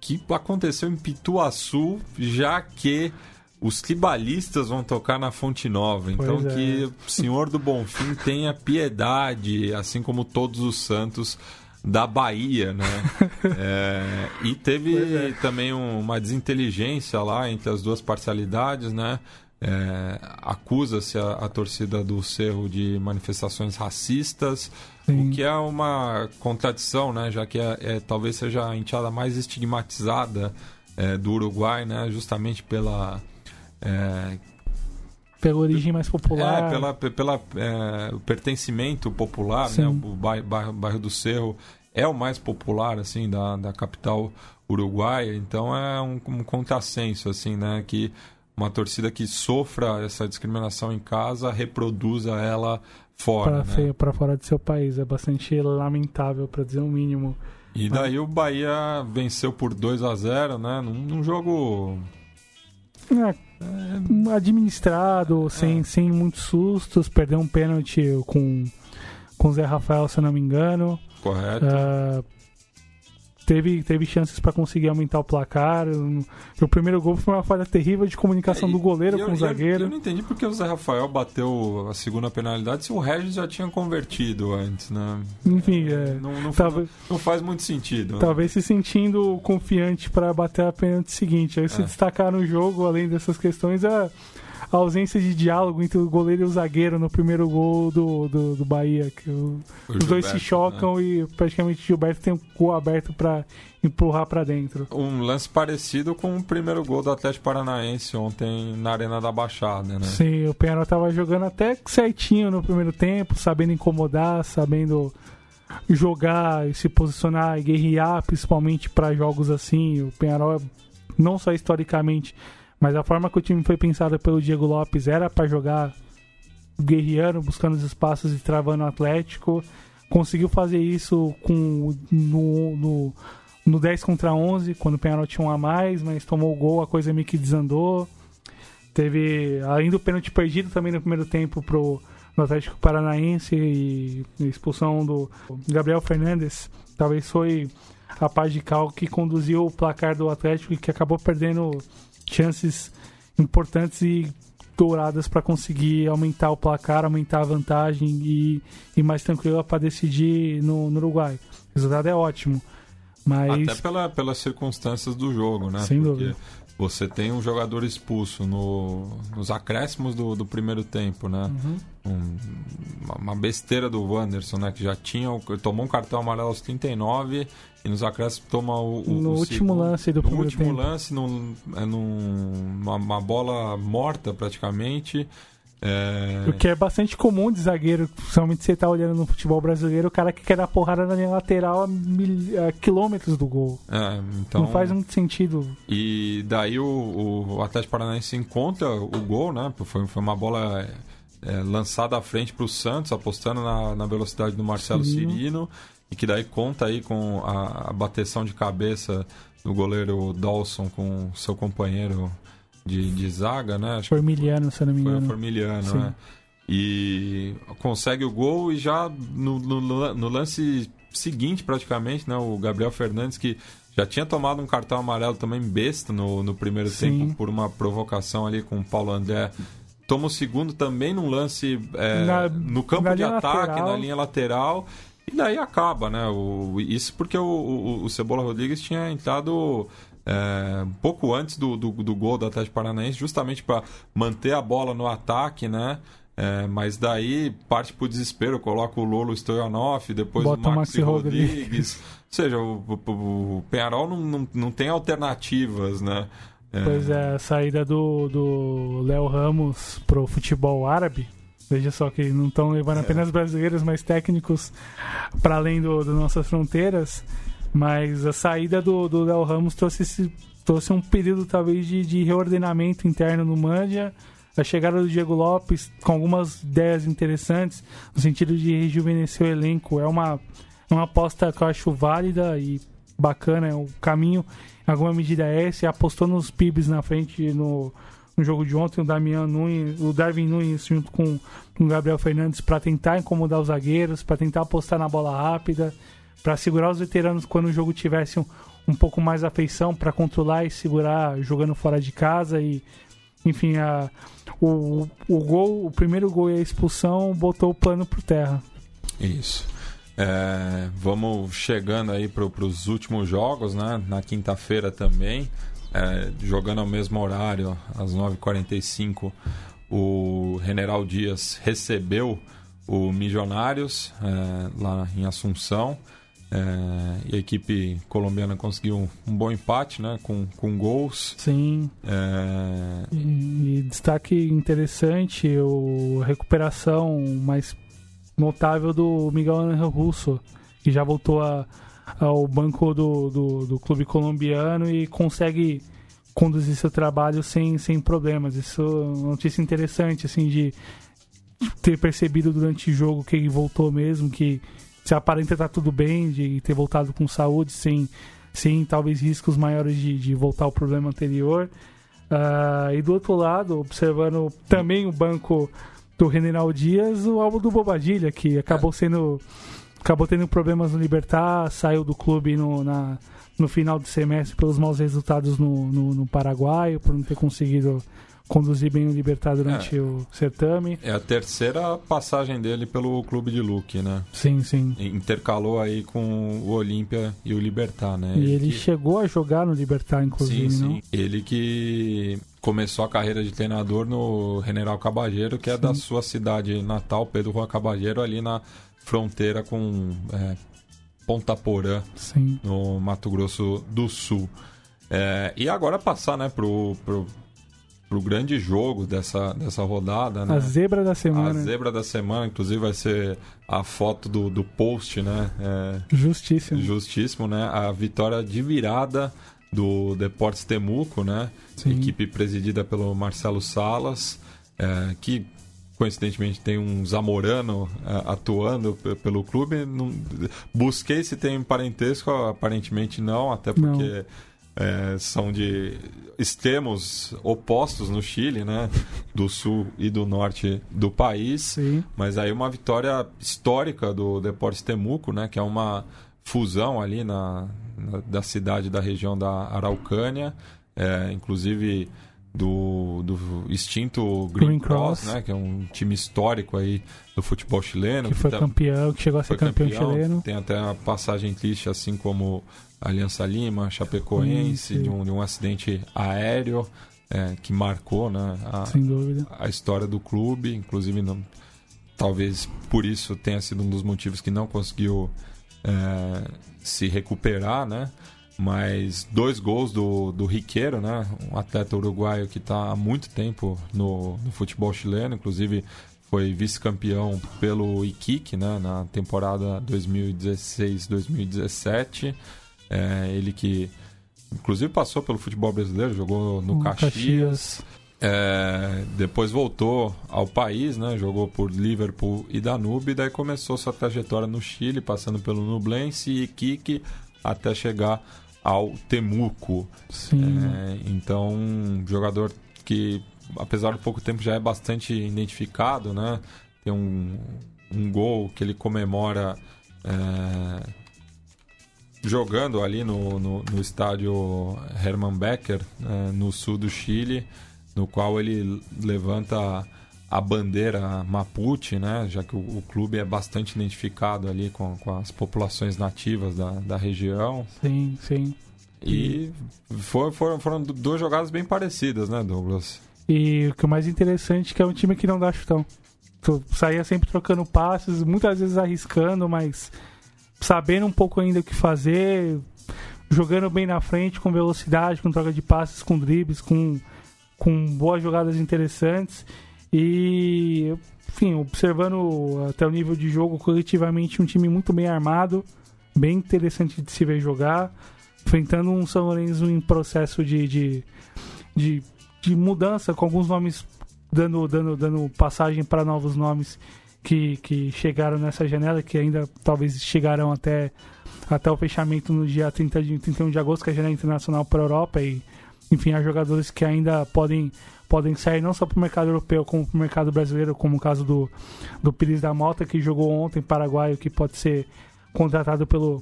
Que aconteceu em Pituaçu, já que os tribalistas vão tocar na Fonte Nova. Então é. que o Senhor do Bonfim tenha piedade, assim como todos os santos da Bahia, né? É, e teve é. também um- uma desinteligência lá entre as duas parcialidades, né? É, Acusa-se a, a torcida do Cerro de manifestações racistas, Sim. o que é uma contradição, né? Já que é, é- talvez seja a enteada mais estigmatizada é, do Uruguai, né? Justamente pela é, Pela origem mais popular. é, pela, pe- pela é, pertencimento popular, Sim. né? O bairro, bairro, bairro do Cerro é o mais popular, assim, da, da capital uruguaia. Então é um, um contrassenso, assim, né? Que uma torcida que sofra essa discriminação em casa reproduza ela fora, pra, né? fora do seu país. É bastante lamentável, pra dizer o mínimo. E daí o Bahia venceu por 2 a 0 né? Num, num jogo... É, administrado, sem, sem muitos sustos, perdeu um pênalti com com o Zé Rafael, se eu não me engano. Correto. Ah, teve, teve chances para conseguir aumentar o placar. O primeiro gol foi uma falha terrível de comunicação é, do goleiro com o zagueiro. Eu, eu, não entendi porque o Zé Rafael bateu a segunda penalidade se o Regis já tinha convertido antes, né? Enfim, é, não, não, talvez, não, não faz muito sentido. Né? Talvez se sentindo confiante para bater a pênalti seguinte. Aí se é. destacar no jogo, além dessas questões, é a ausência de diálogo entre o goleiro e o zagueiro no primeiro gol do, do, do Bahia. Que o, os Gilberto, dois se chocam né? e praticamente o Gilberto tem o gol aberto para empurrar para dentro. Um lance parecido com o primeiro gol do Atlético Paranaense ontem na Arena da Baixada, né? Sim, o Penharol tava jogando até certinho no primeiro tempo, sabendo incomodar, sabendo jogar e se posicionar e guerrear, principalmente para jogos assim. O Penharol, não só historicamente, mas a forma que o time foi pensado pelo Diego Lopes era para jogar guerreando, buscando os espaços e travando o Atlético. Conseguiu fazer isso com no, no, no 10 contra 11, quando o Penharol tinha um a mais, mas tomou o gol, a coisa meio que desandou. Teve, além do pênalti perdido também no primeiro tempo pro no Atlético Paranaense e expulsão do Gabriel Fernandes, talvez foi a paz de cal que conduziu o placar do Atlético e que acabou perdendo chances importantes e douradas para conseguir aumentar o placar, aumentar a vantagem e, e mais tranquila para decidir no, no, Uruguai. O resultado é ótimo. Mas... Até pela, pelas circunstâncias do jogo, né? Sem Porque dúvida. Você tem um jogador expulso no, nos acréscimos do, do primeiro tempo, né? Uhum. Um, uma besteira do Wanderson, né? Que já tinha. Tomou um cartão amarelo aos 39 e nos acréscimos toma o. o no o último segundo, lance do primeiro último tempo. lance, num, é num, uma, uma bola morta praticamente. É... O que é bastante comum de zagueiro, principalmente você tá olhando no futebol brasileiro, o cara que quer dar porrada na linha lateral a, mil... a quilômetros do gol. É, então... Não faz muito sentido. E daí o, o Atlético Paranaense encontra o gol, né? Foi, foi uma bola é, lançada à frente para o Santos, apostando na, na velocidade do Marcelo Cirino. Cirino e que daí conta aí com a, a bateção de cabeça do goleiro Dawson com seu companheiro de, de zaga, né? Acho Formiliano, se não me engano. Foi Formiliano, né? E consegue o gol e já no, no, no, lance seguinte, praticamente, né? O Gabriel Fernandes, que já tinha tomado um cartão amarelo também besta no, no primeiro Sim. tempo por uma provocação ali com o Paulo André. Toma o segundo também num lance é, na, no campo de ataque, lateral. na linha lateral. E daí acaba, né? O, isso porque o, o, o Cebola Rodrigues tinha entrado é, um pouco antes do, do, do, gol do Atlético Paranaense, justamente para manter a bola no ataque, né? É, mas daí parte pro desespero, coloca o Lolo Stoyanov, depois Bota o Maxi, Rodrigues. Rodrigues. Ou seja, o, o, o Penharol não, não, não tem alternativas, né? É... Pois é, a saída do, do Léo Ramos pro futebol árabe Veja só que não estão levando é. apenas brasileiros, mas técnicos para além do, das nossas fronteiras. Mas a saída do Léo Ramos trouxe, esse, trouxe um período talvez de, de reordenamento interno no Mandia. A chegada do Diego Lopes com algumas ideias interessantes no sentido de rejuvenescer o elenco é uma, uma aposta que eu acho válida e bacana. É o caminho, em alguma medida, é esse. Apostou nos PIBs na frente no, no jogo de ontem, o Damian Nunes, o Darwin Nunes junto com, com o Gabriel Fernandes para tentar incomodar os zagueiros, para tentar apostar na bola rápida, para segurar os veteranos quando o jogo tivesse um, um pouco mais afeição, para controlar e segurar jogando fora de casa e enfim, a, o, o gol, o primeiro gol e a expulsão botou o plano por terra. Isso. É, vamos chegando aí para os últimos jogos, né? Na quinta-feira também é, jogando ao mesmo horário, às 9h45, o General Dias recebeu o Milionários é, lá em Assunção. É, e a equipe colombiana conseguiu um, um, bom empate, né? Com, com gols. Sim. É... E, e, destaque interessante, o, a recuperação mais notável do Miguel Angel Russo, que já voltou a, ao banco do, do, do clube colombiano e consegue conduzir seu trabalho sem, sem problemas. Isso é uma notícia interessante, assim, de ter percebido durante o jogo que ele voltou mesmo, que se aparenta estar tudo bem, de ter voltado com saúde, sem, sem talvez riscos maiores de, de voltar ao problema anterior. Uh, e do outro lado, observando também o banco do General Dias, o álbum do Bobadilha, que acabou sendo acabou tendo problemas no Libertar, saiu do clube no, na, no final do semestre pelos maus resultados no, no, no Paraguai, por não ter conseguido conduzir bem o Libertar durante é. o certame. É a terceira passagem dele pelo clube de Luque, né? Sim, sim. Intercalou aí com o Olímpia e o Libertar, né? E ele, ele que... chegou a jogar no Libertar, inclusive, sim, sim. Ele que começou a carreira de treinador no General Cabageiro, que é sim. da sua cidade natal, Pedro Juan Cabageiro, ali na fronteira com é, Ponta Porã, sim. no Mato Grosso do Sul. É, e agora passar né, pro, pro pro grande jogo dessa, dessa rodada, né? A zebra da semana. A zebra da semana, inclusive vai ser a foto do, do post, né? É, justíssimo. Justíssimo, né? A vitória de virada do Deportes Temuco, né? Sim. Equipe presidida pelo Marcelo Salas, é, que coincidentemente tem um Zamorano é, atuando pelo clube. Não, busquei se tem parentesco, aparentemente não, até porque... Não é, são de extremos opostos no Chile, né? Do sul e do norte do país. Sim. Mas aí uma vitória histórica do Deportes Temuco, né? Que é uma fusão ali na, na da cidade da região da Araucânia, é, inclusive do, do extinto Green, Green Cross, Cross, né, que é um time histórico aí do futebol chileno. Que, que foi tá, campeão, que chegou a ser campeão, campeão, chileno. Tem até uma passagem triste, assim como Aliança Lima, Chapecoense, de um, de um acidente aéreo é, que marcou né, a, a história do clube, inclusive não, talvez por isso tenha sido um dos motivos que não conseguiu é, se recuperar, né? Mas dois gols do, do Riqueiro, né? Um atleta uruguaio que está há muito tempo no, no futebol chileno, inclusive foi vice-campeão pelo Iquique, né? Na temporada 2016-2017. É, ele que, inclusive, passou pelo futebol brasileiro, jogou no Caxias. Caxias. É, depois voltou ao país, né? Jogou por Liverpool e Danube, e daí começou sua trajetória no Chile, passando pelo Nublense e Iquique, até chegar ao Temuco. É, então, um jogador que, apesar do pouco tempo, já é bastante identificado, né? Tem um, um gol que ele comemora é, jogando ali no, no, no estádio Hermann Becker, é, no sul do Chile, no qual ele levanta a bandeira Mapuche, né? já que o, o, clube é bastante identificado ali com, com as populações nativas da, da região. Sim, sim. E for, foram, foram duas jogadas bem parecidas, né, Douglas? E o que é mais interessante é que é um time que não dá chutão. Tu saía sempre trocando passes, muitas vezes arriscando, mas sabendo um pouco ainda o que fazer, jogando bem na frente, com velocidade, com troca de passes, com dribles, com, com boas jogadas interessantes. E, enfim, observando até o nível de jogo, coletivamente, um time muito bem armado, bem interessante de se ver jogar, enfrentando um São Lourenço em processo de, de, de, de mudança, com alguns nomes dando, dando, dando passagem para novos nomes que, que chegaram nessa janela, que ainda talvez chegarão até, até o fechamento no dia 30 de, 31 de agosto, que é a janela internacional para a Europa. E, enfim, há jogadores que ainda podem podem sair não só para o mercado europeu, como para o mercado brasileiro, como o caso do, do Pires da Malta, que jogou ontem, paraguaio, que pode ser contratado pelo,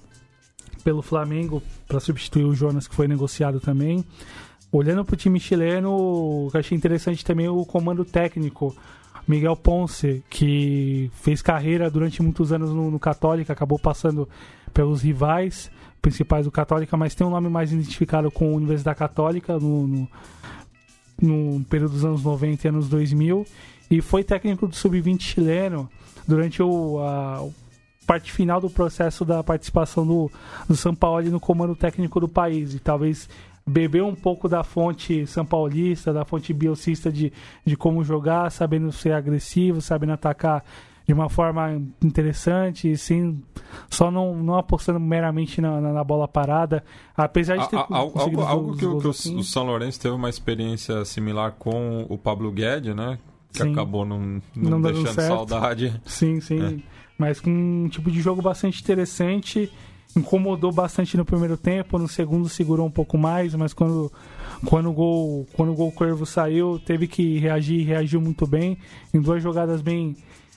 pelo Flamengo para substituir o Jonas, que foi negociado também. Olhando para o time chileno, eu achei interessante também o comando técnico. Miguel Ponce, que fez carreira durante muitos anos no, no Católica, acabou passando pelos rivais principais do Católica, mas tem um nome mais identificado com a Universidade Católica no, no no período dos anos 90 e anos 2000 e foi técnico do sub-20 chileno durante o, a, parte final do processo da participação do, do São Paulo no comando técnico do país e talvez bebeu um pouco da fonte são paulista, da fonte biocista de, de como jogar, sabendo ser agressivo, sabendo atacar de uma forma interessante, sim, só não, não apostando meramente na, na, na bola parada, apesar de ter a, a, algo, algo que, o, que assim. o, São Lourenço teve uma experiência similar com o Pablo Guedes, né? Que sim. acabou não, não, não deixando certo. saudade. Sim, sim. É. Mas com um tipo de jogo bastante interessante, incomodou bastante no primeiro tempo, no segundo segurou um pouco mais, mas quando quando o gol, quando o gol curvo saiu, teve que reagir e reagiu muito bem em duas jogadas bem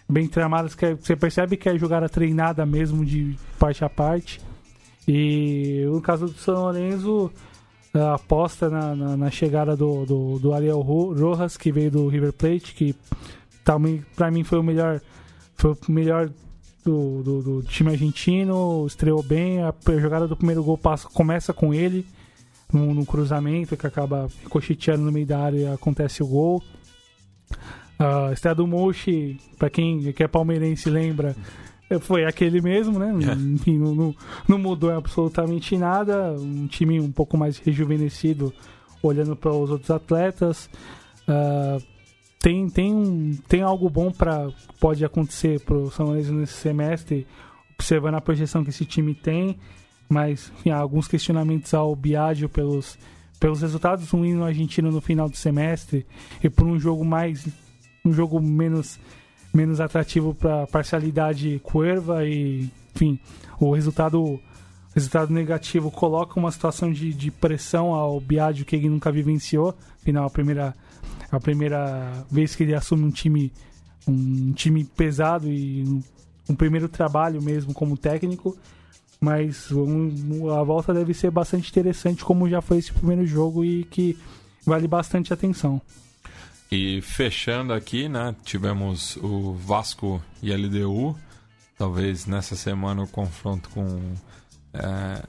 bem tramadas, que é, você percebe que é jogada treinada mesmo de parte a parte. E no caso do São Lourenço, aposta na, na, na chegada do, do, do, Ariel Rojas, que veio do River Plate, que para mim foi o melhor, foi o melhor do, do, do, time argentino, estreou bem, a jogada do primeiro gol passa, começa com ele, no, no cruzamento, que acaba cocheteando no meio da área e acontece o gol. A estreia do Mochi, para quem que é palmeirense lembra, foi aquele mesmo, né? É. Enfim, não, não, não, mudou absolutamente nada. Um time um pouco mais rejuvenescido, olhando para os outros atletas. Uh, tem, tem, tem algo bom para pode acontecer para o São Lourenço nesse semestre, observando a projeção que esse time tem. Mas enfim, há alguns questionamentos ao Biagio pelos, pelos resultados ruins no argentino no final do semestre e por um jogo mais um jogo menos menos atrativo para parcialidade curva e, enfim, o resultado resultado negativo coloca uma situação de, de pressão ao Biagio que ele nunca vivenciou. Afinal, a primeira, a primeira vez que ele assume um time, um time pesado e um, um primeiro trabalho mesmo como técnico. Mas um, a volta deve ser bastante interessante, como já foi esse primeiro jogo e que vale bastante atenção. E fechando aqui, né, tivemos o Vasco e a LDU. Talvez nessa semana o confronto com é,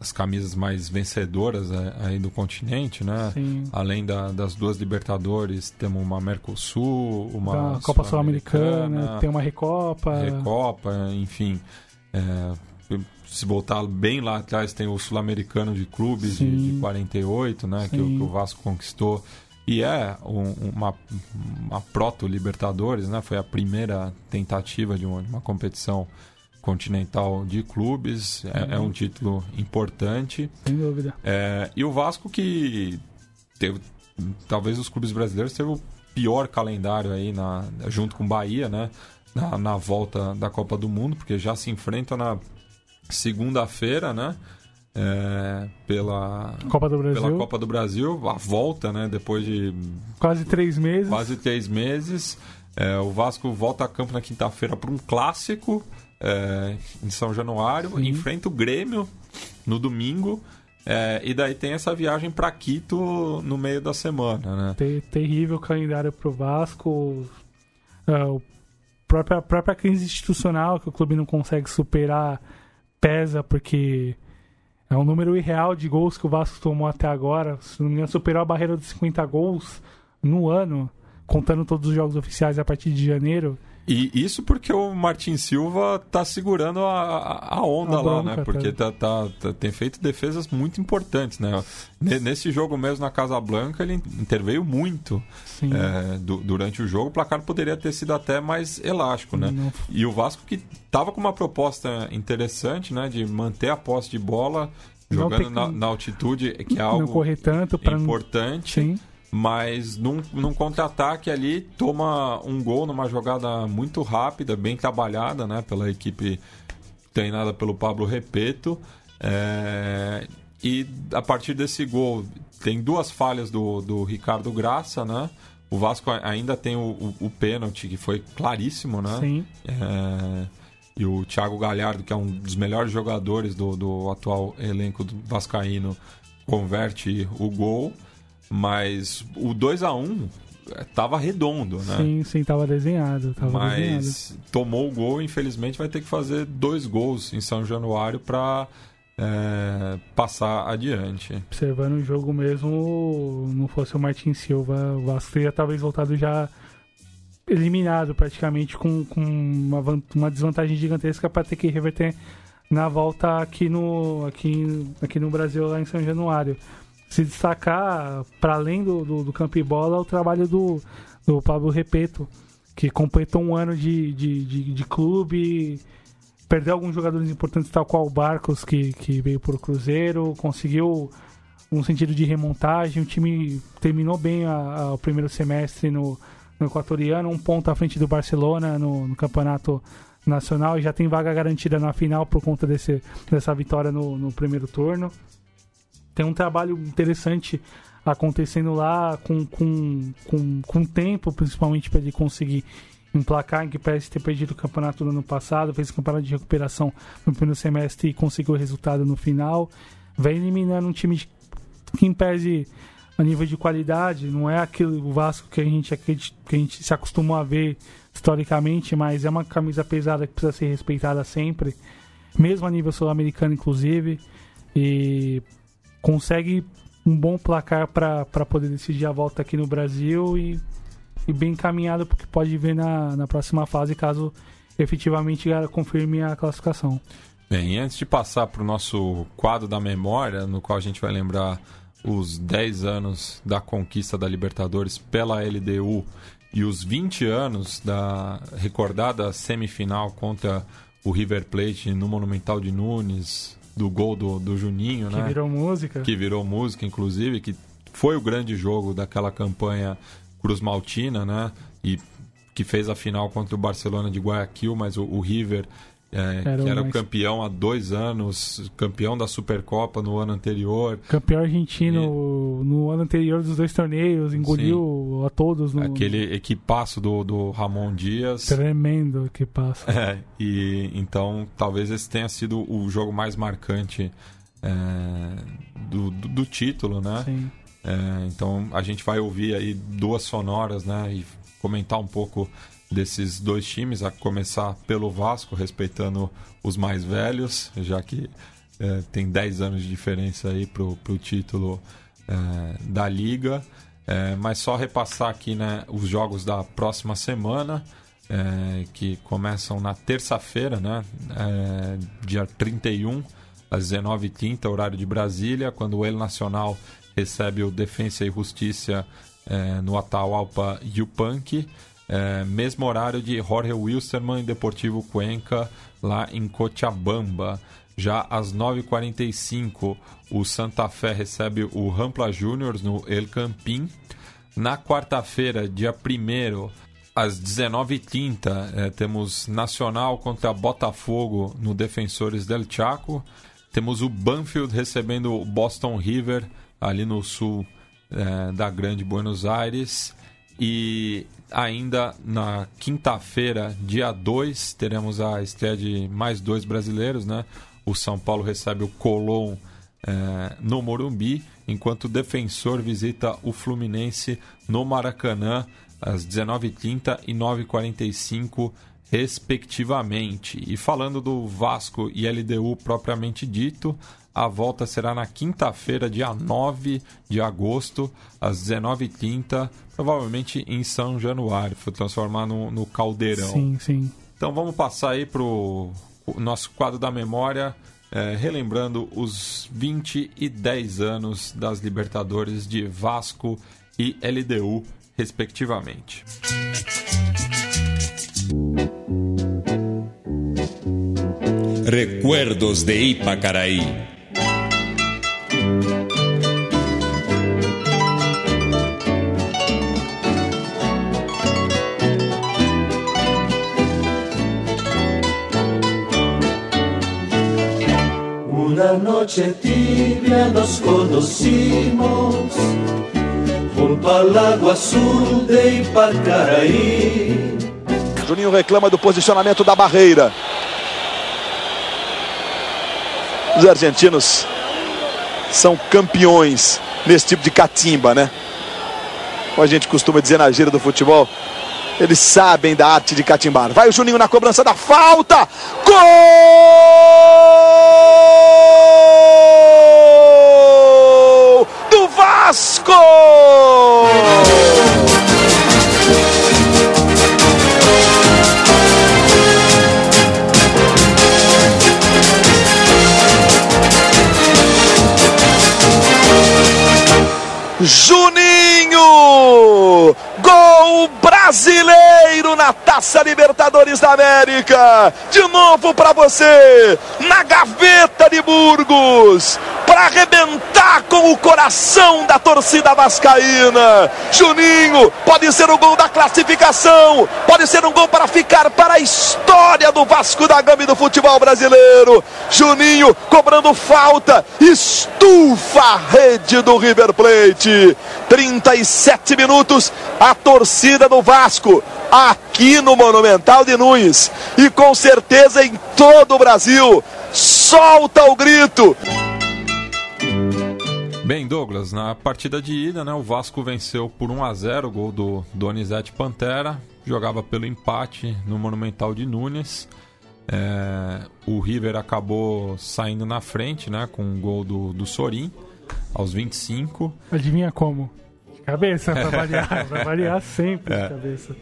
as camisas mais vencedoras é, aí do continente, né? Sim. Além da, das duas Libertadores, temos uma Mercosul, uma da Copa Sul-Americana, tem uma Recopa. Recopa, enfim. É, se voltar bem lá atrás, tem o Sul-Americano de Clubes de, de, 48, né? Que, que o Vasco conquistou e é um, uma, uma proto-Libertadores, né? Foi a primeira tentativa de uma, de uma competição continental de clubes. É, é, um título importante. Sem dúvida. É, e o Vasco que teve, talvez os clubes brasileiros teve o pior calendário aí na, junto com o Bahia, né? Na, na volta da Copa do Mundo, porque já se enfrenta na segunda-feira, né? é, pela Copa do Brasil. Pela Copa do Brasil, a volta, né? Depois de quase três meses. Quase três meses. É, o Vasco volta a campo na quinta-feira para um clássico é, em São Januário, Sim. enfrenta o Grêmio no domingo. É, e daí tem essa viagem para Quito no meio da semana, né? Ter, terrível calendário pro Vasco. É, a própria, própria crise institucional que o clube não consegue superar pesa porque é um número irreal de gols que o Vasco tomou até agora. Se não me engano, superou a barreira dos 50 gols no ano, contando todos os jogos oficiais a partir de janeiro. E isso porque o Martin Silva tá segurando a, a onda a lá, né? Porque tá, tá, tá, tem feito defesas muito importantes, né? Nesse jogo mesmo na Casa Blanca, ele interveio muito é, do, durante o jogo. O placar poderia ter sido até mais elástico, né? Não. E o Vasco que tava com uma proposta interessante, né? De manter a posse de bola jogando na, na, altitude, que é algo não tanto importante. Sim mas num, num contra-ataque ali toma um gol numa jogada muito rápida, bem trabalhada, né, pela equipe treinada pelo Pablo Repeto. É, e a partir desse gol tem duas falhas do, do Ricardo Graça, né? O Vasco ainda tem o, o, o pênalti que foi claríssimo, né? Sim. É, e o Thiago Galhardo, que é um dos melhores jogadores do, do atual elenco do Vascaíno, converte o gol. Mas o 2 a 1 tava redondo, né? Sim, sim, tava desenhado. Tava Mas desenhado. tomou o gol, infelizmente vai ter que fazer dois gols em São Januário para é, passar adiante. Observando o jogo mesmo, não fosse o Martin Silva, o Vasco teria talvez voltado já eliminado praticamente com, com uma, uma desvantagem gigantesca para ter que reverter na volta aqui no, aqui, aqui no Brasil, lá em São Januário se destacar, para além do, do, do, campo e bola, o trabalho do, do Pablo Repeto, que completou um ano de, de, de, de clube, perdeu alguns jogadores importantes, tal qual o Barcos, que, que veio por Cruzeiro, conseguiu um sentido de remontagem, o time terminou bem a, a, o primeiro semestre no, no Equatoriano, um ponto à frente do Barcelona no, no campeonato nacional e já tem vaga garantida na final por conta desse, dessa vitória no, no primeiro turno tem um trabalho interessante acontecendo lá com, com, com, com tempo, principalmente para ele conseguir um placar em que parece ter perdido o campeonato do ano passado, fez campeonato de recuperação no primeiro semestre e conseguiu o resultado no final. Vem eliminando um time que em pese a nível de qualidade, não é aquele o Vasco que a gente que a gente se acostumou a ver historicamente, mas é uma camisa pesada que precisa ser respeitada sempre, mesmo a nível sul-americano inclusive, e consegue um bom placar para poder decidir a volta aqui no Brasil e e bem encaminhado porque pode ver na, na próxima fase caso efetivamente confirme a classificação. Bem, antes de passar para o nosso quadro da memória, no qual a gente vai lembrar os 10 anos da conquista da Libertadores pela LDU e os 20 anos da recordada semifinal contra o River Plate no Monumental de Nunes, do gol do, do Juninho, que né? Que virou música. Que virou música, inclusive, que foi o grande jogo daquela campanha Cruz Maltina, né? E que fez a final contra o Barcelona de Guayaquil, mas o, o River é, era que era o campeão há dois anos, campeão da Supercopa no ano anterior. Campeão argentino e... no ano anterior dos dois torneios, engoliu Sim. a todos. No... Aquele equipaço do, do Ramon Dias. Tremendo equipaço. É, e então talvez esse tenha sido o jogo mais marcante é, do, do, do, título, né? Sim. É, então a gente vai ouvir aí duas sonoras, né? E comentar um pouco desses dois times, a começar pelo Vasco, respeitando os mais velhos, já que é, tem 10 anos de diferença aí pro, pro título é, da Liga. É, mas só repassar aqui né, os jogos da próxima semana, que começam na terça-feira, né, dia 31, às 19h30, horário de Brasília, quando o El Nacional recebe o Defensa e Justiça no Atahualpa Yupanqui. É, mesmo horário de Jorge Wilstermann e Deportivo Cuenca lá em Cochabamba. Já às 9h45, o Santa Fé recebe o Rampla Juniors no El Campín. Na quarta-feira, dia 1 às 19h30, é, temos Nacional contra Botafogo no Defensores del Chaco. Temos o Banfield recebendo o Boston River ali no sul é, da Grande Buenos Aires. E ainda na quinta-feira, dia 2, teremos a estreia de mais dois brasileiros, né? O São Paulo recebe o Colón é, no Morumbi, enquanto o Defensor visita o Fluminense no Maracanã às 19h30 e 9h45, respectivamente. E falando do Vasco e LDU propriamente dito, a volta será na quinta-feira, dia 9 de agosto, às 19h30, provavelmente em São Januário. Foi transformar no, no Caldeirão. Sim, sim. Então vamos passar aí para o nosso quadro da memória, é, relembrando os 20 e 10 anos das Libertadores de Vasco e LDU, respectivamente. Recuerdos de Ipacaraí. Una noche tibia nos conocimos junto al lago azul de Ipacaraí. Juninho reclama do posicionamento da barreira. Os argentinos são campeões nesse tipo de catimba, né? Como a gente costuma dizer na gira do futebol, eles sabem da arte de catimbar. Vai o Juninho na cobrança da falta. Gol do Vasco! Juninho! Gol brasileiro na Taça Libertadores da América. De novo para você, na gaveta de Burgos. Para arrebentar com o coração da torcida vascaína. Juninho pode ser o gol da classificação, pode ser um gol para ficar para a história do Vasco da Gama e do futebol brasileiro. Juninho cobrando falta, estufa a rede do River Plate. 37 minutos, a torcida do Vasco aqui no Monumental de Nunes e com certeza em todo o Brasil. Solta o grito! Bem, Douglas, na partida de ida, né, o Vasco venceu por 1 a 0 o gol do Donizete Pantera, jogava pelo empate no Monumental de Nunes. É, o River acabou saindo na frente, né, com o gol do, do Sorin aos 25. Adivinha como? De cabeça, pra variar, pra variar sempre de cabeça.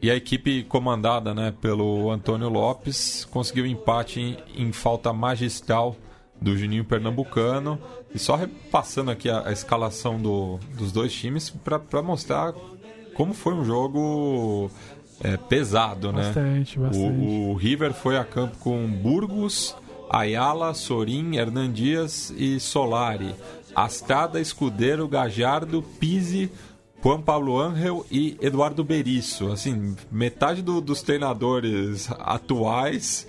E a equipe comandada né, pelo Antônio Lopes conseguiu empate em, em falta magistral do Juninho Pernambucano. E só repassando aqui a, a escalação do, dos dois times para mostrar como foi um jogo é, pesado, Bastante, né? bastante. O, o River foi a campo com Burgos, Ayala, Sorin, Hernan Dias e Solari. Astrada, Escudeiro, Gajardo, Pise, Juan Pablo Angel e Eduardo Berizzo. Assim, metade do- dos treinadores atuais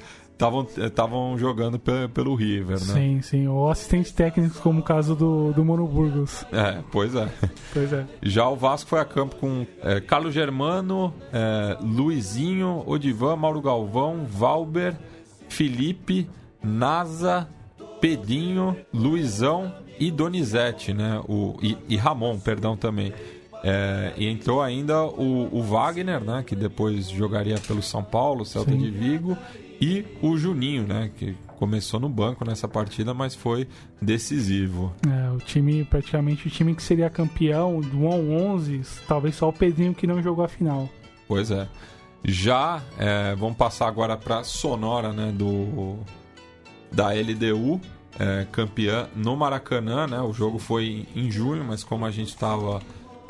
estavam jogando pe- pelo River, né? Sim, sim. Ou assistentes técnicos, como o caso do, do Mono Burgos. É, pois é. Pois é. Já o Vasco foi a campo com é, Carlos Germano, é, Luizinho, Odivan, Mauro Galvão, Valber, Felipe, Nasa, Pedinho, Luizão e Donizete, né? O, e, e Ramon, perdão, também. É, e entrou ainda o, o Wagner, né? Que depois jogaria pelo São Paulo, Celta Sim. de Vigo. E o Juninho, né? Que começou no banco nessa partida, mas foi decisivo. É, o time, praticamente o time que seria campeão do 1 ao 11, talvez só o Pedrinho que não jogou a final. Pois é. Já é, vamos passar agora para Sonora, né, do da LDU, é, campeã no Maracanã, né? O jogo foi em, em junho, mas como a gente estava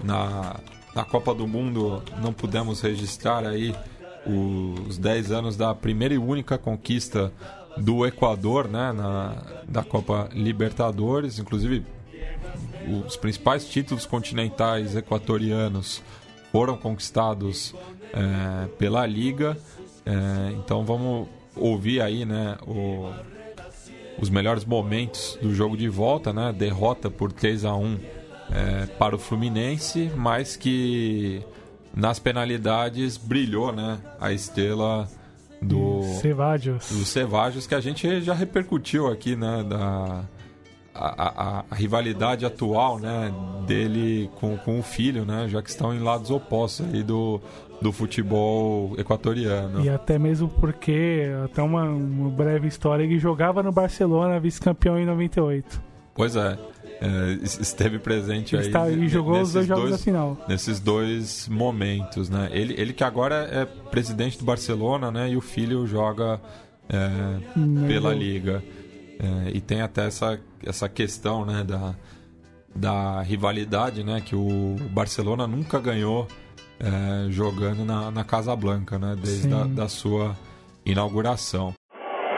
na, na Copa do Mundo, não pudemos registrar aí os 10 anos da primeira e única conquista do Equador, né, na, da Copa Libertadores, inclusive os principais títulos continentais equatorianos foram conquistados é, pela liga. É, então vamos ouvir aí, né, o- os melhores momentos do jogo de volta, né? Derrota por 3 a 1 é, para o Fluminense, mas que nas penalidades brilhou, né? A estrela do Cevádios. dos Cevajos que a gente já repercutiu aqui, né? Da a, a- a rivalidade atual, né? Dele com, com o filho, né? Já que estão em lados opostos aí do, do futebol equatoriano. E até mesmo porque, até uma, uma breve história, ele jogava no Barcelona, vice-campeão em 98. Pois é, esteve presente Ele, aí. está, ele jogou os nesses dois jogos da final. nesses dois momentos, né? Ele, ele que agora é presidente do Barcelona, né? E o filho joga é, Hum, pela liga. É, e tem até essa, essa questão, né? Da, da rivalidade, né? Que o Barcelona nunca ganhou é, jogando na, na Casa Blanca, né? Desde a da sua inauguração.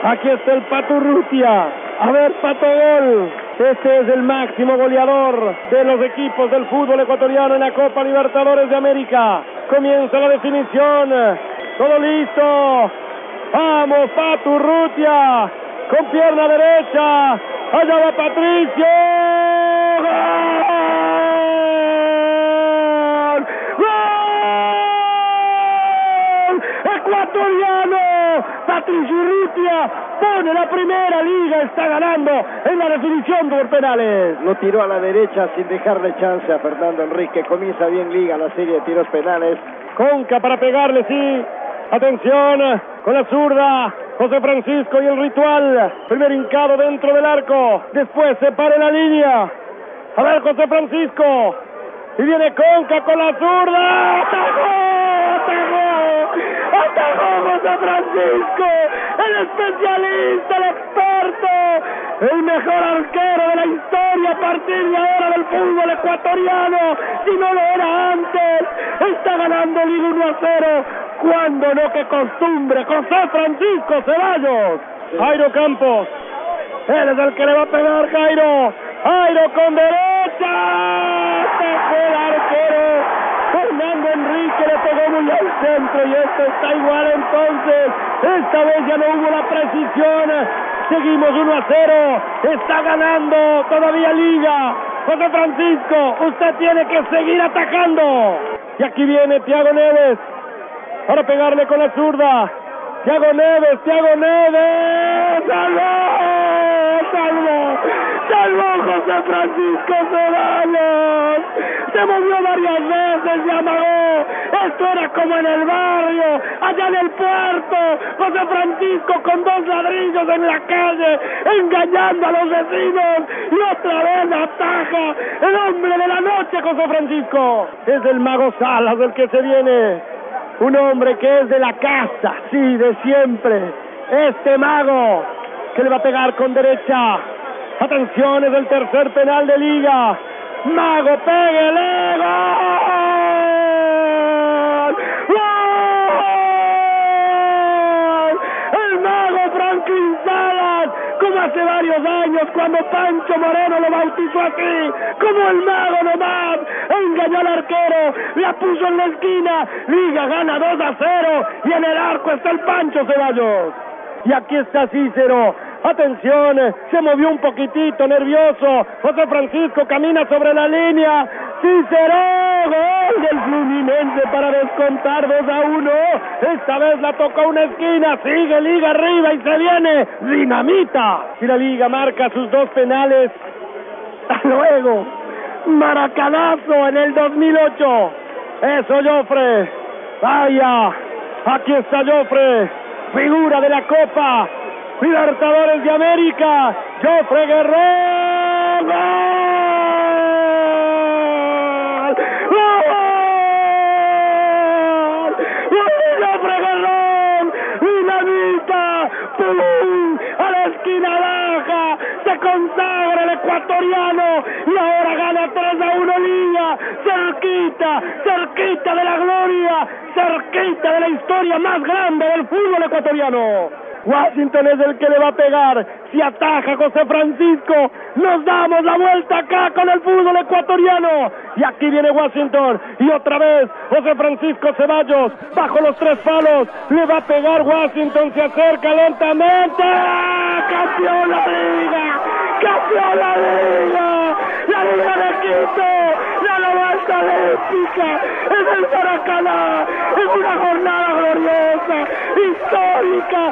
Aquí está el Pato Rutia. A ver, Pato Gol. Este es el máximo goleador de los equipos del fútbol ecuatoriano en la Copa Libertadores de América. Comienza la definición. Todo listo. Vamos, Pato Rutia. Con pierna derecha. Allá va Patricio. ¡Gol! Ecuatoriano. Patricio Urrutia pone la primera liga, está ganando en la definición por penales. Lo tiró a la derecha sin dejarle chance a Fernando Enrique. Comienza bien Liga la serie de tiros penales. Conca para pegarle, sí. Atención, con la zurda, José Francisco y el ritual. Primer hincado dentro del arco. Después se para la línea. A ver, José Francisco. Y viene Conca con la zurda. ¡Atajó José Francisco! El especialista, el experto. El mejor arquero de la historia a partir de ahora del fútbol ecuatoriano. Si no lo era antes. Está ganando Liga 1 a 0. Cuando no, que costumbre. José Francisco Ceballos. Jairo Campos. Él es el que le va a pegar Jairo. Jairo con derecha. Se fue el arquero. Fernando Enrique le pegó muy al centro y esto está igual entonces. Esta vez ya no hubo la precisión. Seguimos 1 a 0. Está ganando todavía Liga. José Francisco, usted tiene que seguir atacando. Y aquí viene Tiago Neves para pegarle con la zurda. Tiago Neves, Tiago Neves, salvó, salvó José Francisco Ceballos, se movió varias veces, se amagó, esto era como en el barrio, allá en el puerto, José Francisco con dos ladrillos en la calle, engañando a los vecinos, y otra vez ataja el hombre de la noche, José Francisco, es el mago Salas el que se viene. Un hombre que es de la casa, sí, de siempre. Este mago que le va a pegar con derecha. Atención, es el tercer penal de liga. Mago, pégale. ¡Gol! ¡Gol! El mago Franklin Salas, como hace varios años cuando Pancho Moreno lo bautizó así, como el mago nomás, engañó al arquero, la puso en la esquina, Liga gana 2 a 0 y en el arco está el Pancho Ceballos. Y aquí está Cícero. Atención, se movió un poquitito nervioso. José Francisco camina sobre la línea. Cícero, gol del Fluminense para descontar 2 a 1. Esta vez la tocó una esquina. Sigue Liga arriba y se viene Dinamita. Y la Liga marca sus dos penales. Luego, Maracanazo en el 2008. Eso, Joffre. Vaya, aquí está Joffre, figura de la Copa Libertadores de América. Joffre Guerrero. ¡Gol! ¡Gol! Joffre Guerrero. Dinamita. ¡Pum! A la esquina baja. Se consagra el ecuatoriano y ahora gana 3 a 1 Liga, cerquita, cerquita de la gloria, cerquita de la historia más grande del fútbol ecuatoriano. Washington es el que le va a pegar. Si ataja José Francisco, nos damos la vuelta acá con el fútbol ecuatoriano. Y aquí viene Washington. Y otra vez José Francisco Ceballos, bajo los tres palos, le va a pegar Washington, se acerca lentamente. ¡Campeón la liga! ¡Campeón la liga! ¡La liga de Quito! ¡La vuelta olímpica! ¡Es el Maracaná! ¡Es una jornada gloriosa! ¡Histórica!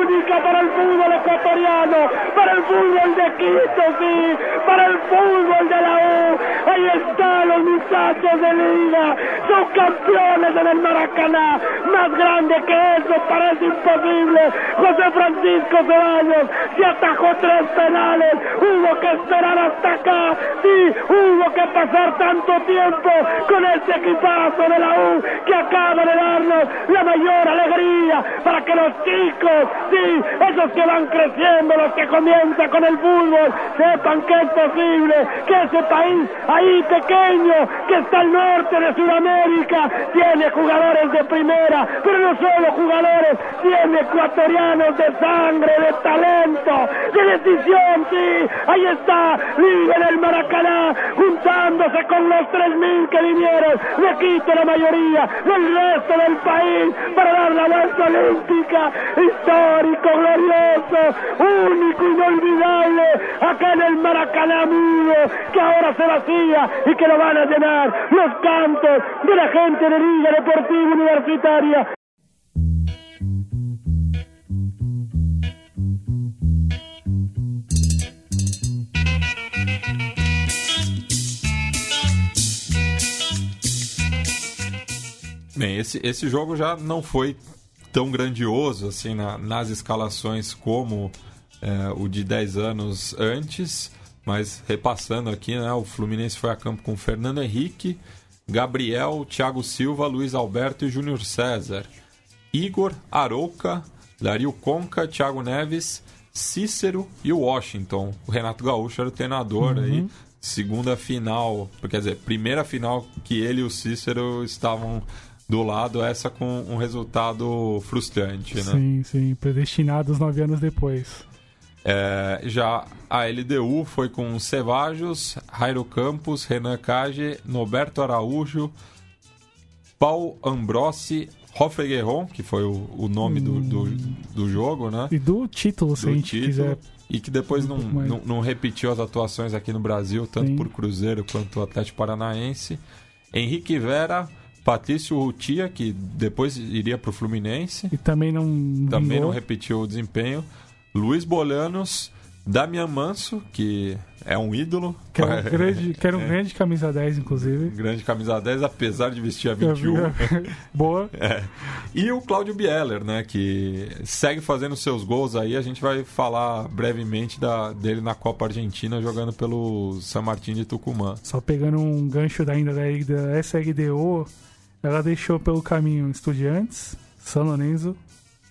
¡Única para el fútbol ecuatoriano! ¡Para el fútbol de Quito, sí! ¡Para el fútbol de la U! ¡Ahí están los muchachos de liga! ¡Son campeones en el Maracaná! ¡Más grande que eso! ¡Parece imposible! José Francisco Ceballos se atajó tres penales. Hubo que esperar hasta acá. Sí, hubo que pasar tanto tiempo con este equipazo de la U que acaba de darnos la mayor alegría para que los chicos, sí, esos que van creciendo, los que comienzan con el fútbol, sepan que es posible que ese país ahí pequeño que está al norte de Sudamérica tiene jugadores de primera, pero no solo jugadores, tiene ecuatorianos de sangre, de talento, de decisión, sí, ahí está, Liga en el Maracaná, juntándose con los 3.000 que vinieron, de Quito la mayoría, del resto del país, para dar la vuelta olímpica, histórico, glorioso, único, inolvidable, acá en el Maracaná mudo, que ahora se vacía y que lo van a llenar los cantos de la gente de Liga Deportiva Universitaria. Bem, esse, esse jogo já não foi tão grandioso assim na, nas escalações como é, o de 10 anos antes, mas repassando aqui, né, o Fluminense foi a campo com Fernando Henrique, Gabriel, Thiago Silva, Luiz Alberto e Júnior César, Igor, Arouca, Dario Conca, Thiago Neves, Cícero e Washington. O Renato Gaúcho era o treinador aí. Segunda final, quer dizer, primeira final que ele e o Cícero estavam do lado, essa com um resultado frustrante, né? Sim, sim, predestinados nove anos depois. É, já a LDU foi com Cevajos, Jairo Campos, Renan Cage, Noberto Araújo, Paul Ambrossi, Hoffre Guerron, que foi o, o nome do, do, do jogo, né? E do título, se do a gente título, quiser. E que depois não, um mais. não, não repetiu as atuações aqui no Brasil, tanto Sim. por Cruzeiro quanto Atlético Paranaense. Henrique Vera, Patrício Rutia, que depois iria para o Fluminense, E também não. também vingou. não repetiu o desempenho. Luiz Bolanos, Damian Manso, que é um ídolo. Que era um grande, que era um grande camisa 10, inclusive. Grande camisa 10, apesar de vestir a Eu 21. vi- Boa. É. E o Cláudio Bieler, né? Que segue fazendo seus gols aí. A gente vai falar brevemente da, dele na Copa Argentina jogando pelo San Martín de Tucumã. Só pegando um gancho da, ainda da, da SRDO, ela deixou pelo caminho Estudiantes, São Lourenço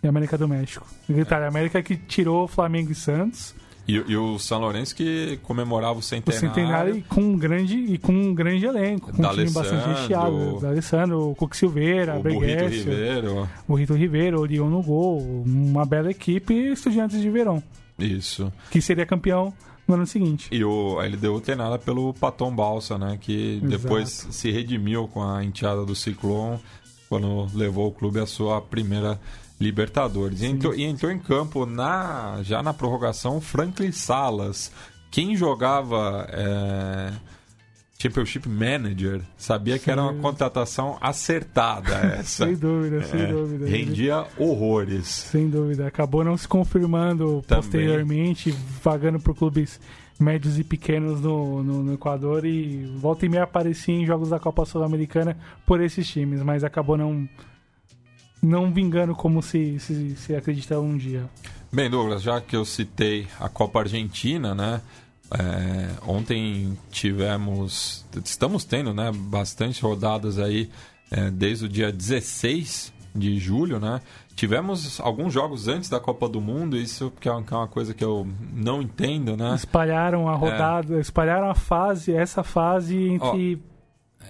e América do México. Detalhe, a América que tirou Flamengo e Santos, E, e o São Lourenço que comemorava o o centenário. Centenário e com um grande, e com um grande elenco, com um time bastante recheado. Da Alessandro, o Coque Silveira, o Burrito Ribeiro. o Rito Ribeiro, o Leon no gol, uma bela equipe e Estudiantes de Verão, Isso. que seria campeão no ano seguinte. E o a LDU treinada pelo Paton Balsa, né? Que Exato. depois se redimiu com a enteada do Ciclone quando levou o clube à sua primeira Libertadores. E entrou, e entrou em campo na, já na prorrogação Franklin Salas. Quem jogava é, Championship Manager sabia que era uma contratação acertada essa. Sem dúvida, sem É, dúvida. rendia horrores. Sem dúvida. Acabou não se confirmando Também. posteriormente, vagando por clubes médios e pequenos no, no, no Equador e volta e meia aparecia em jogos da Copa Sul-Americana por esses times, mas acabou não não vingando como se, se, se acreditava um dia. Bem, Douglas, já que eu citei a Copa Argentina, né? É, ontem tivemos, estamos tendo, né? Bastante rodadas aí é, desde o dia 16 de julho, né? Tivemos alguns jogos antes da Copa do Mundo, isso que é uma é coisa que eu não entendo, né? Espalharam a rodada, espalharam a fase, essa fase entre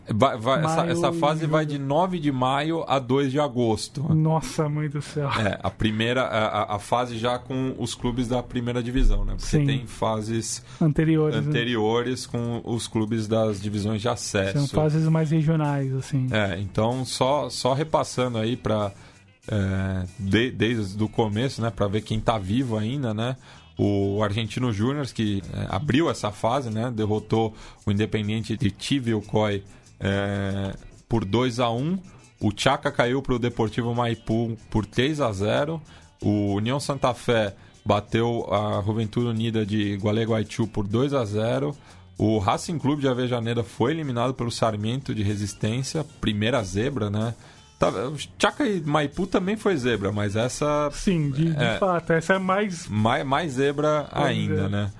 Vai- vai- essa, essa fase vai de 9 de maio a 2 de agosto. Nossa, mãe do céu. É, a primeira, a, a- fase já com os clubes da primeira divisão, né? Porque Sim. tem fases Anteriores. né? anteriores com os clubes das divisões de acesso. São fases mais regionais, assim. É, então só, só repassando aí para desde o começo, né, para ver quem tá vivo ainda, né? O Argentino Júnior que é, abriu essa fase, né, derrotou o Independiente de Chivilcoy é, por 2 a 1. O Chaca caiu para o Deportivo Maipú por 3 a 0. O União Santa Fé bateu a Juventude Unida de Gualeguaychú por 2 a 0. O Racing Clube de Avejaneira foi eliminado pelo Sarmiento de Resistência, primeira zebra, né? Tá, Chaca e Maipu também foi zebra, mas essa Sim, de, de É. fato. Essa é mais. mais, mais zebra ainda, é. né?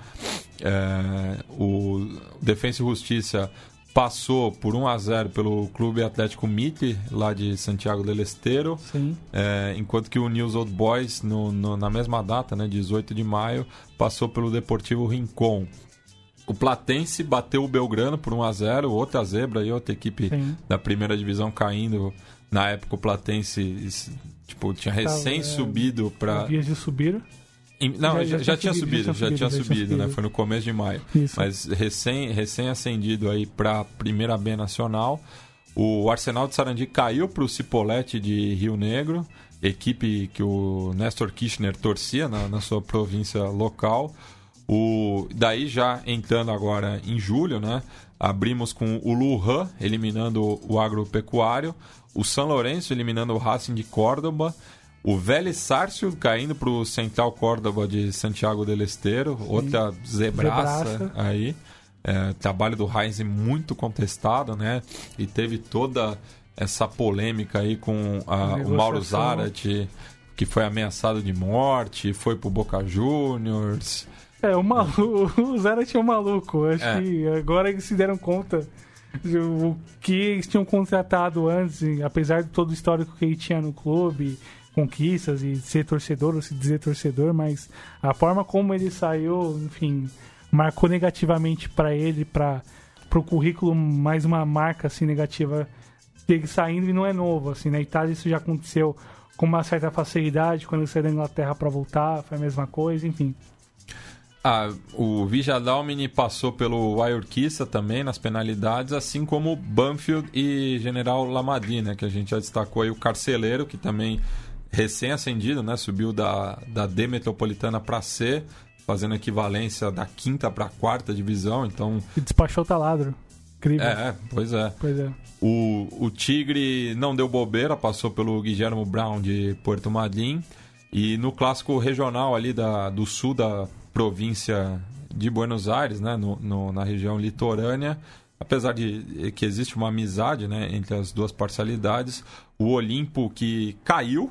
É, o Defensa e Justiça passou por 1 a 0 pelo Clube Atlético Mitre, lá de Santiago del Estero. Sim. É, enquanto que o News Old Boys, no, no- na mesma data, né, 18 de maio, passou pelo Deportivo Rincon. O Platense bateu o Belgrano por 1 a 0 outra zebra e outra equipe Sim. da primeira divisão caindo. Na época o Platense tipo, tinha recém é, subido para Vias de subir. Não, já, já tinha subido, já tinha já subido, né? Foi no começo de maio. Isso. Mas recém, recém ascendido aí para a primeira B nacional. O Arsenal de Sarandi caiu para o Cipolletti de Rio Negro, equipe que o Nestor Kirchner torcia na, na sua província local. O, daí já entrando agora em julho, né? Abrimos com o Lujan eliminando o agropecuário, o São Lourenço eliminando o Racing de Córdoba, o Vélez Sárcio caindo para o Central Córdoba de Santiago del Estero, outra zebraça, Zebraça. aí. É, trabalho do Heinz muito contestado, né? E teve toda essa polêmica aí com a- o Mauro. Zarate, que foi ameaçado de morte, foi pro Boca Juniors. É, o maluco. O Zera tinha um maluco. Acho É. que agora eles se deram conta do que eles tinham contratado antes, apesar de todo o histórico que ele tinha no clube, conquistas e ser torcedor ou se dizer torcedor, mas a forma como ele saiu, enfim, marcou negativamente pra ele, para pro currículo mais uma marca assim negativa dele saindo e não é novo, assim, na Itália isso já aconteceu com uma certa facilidade quando ele saiu da Inglaterra pra voltar, foi a mesma coisa, enfim. Ah, o Vijadalmini passou pelo Ayurquiza também nas penalidades, assim como Banfield e General Lamadi, né, que a gente já destacou aí o Carceleiro, que também recém-ascendido, né, subiu da, da D Metropolitana para C, fazendo equivalência da quinta para a quarta divisão, então... E despachou o taladro. Incrível. É, pois é. Pois é. O, o Tigre não deu bobeira, passou pelo Guillermo Brown de Porto Madryn, e no clássico regional ali da, do sul da província de Buenos Aires, né, no, no, na região litorânea, apesar de que existe uma amizade né, entre as duas parcialidades, o Olimpo que caiu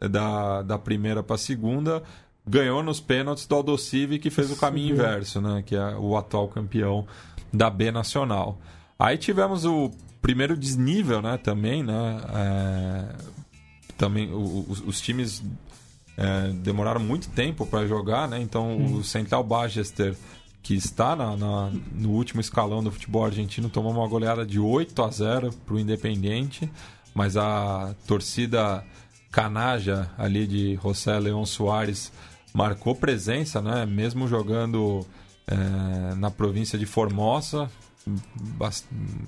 da, da primeira para a segunda ganhou nos pênaltis do Aldocive que fez o caminho inverso, né, que é o atual campeão da B Nacional. Aí tivemos o primeiro desnível, né, também, né, é, também os, os times é, demoraram muito tempo para jogar, né? Então hum. o Central Bagester, que está na, na, no último escalão do futebol argentino, tomou uma goleada de 8 a 0 para o Independente, mas a torcida canaja ali de José Leão Soares marcou presença, né? Mesmo jogando é, na província de Formosa,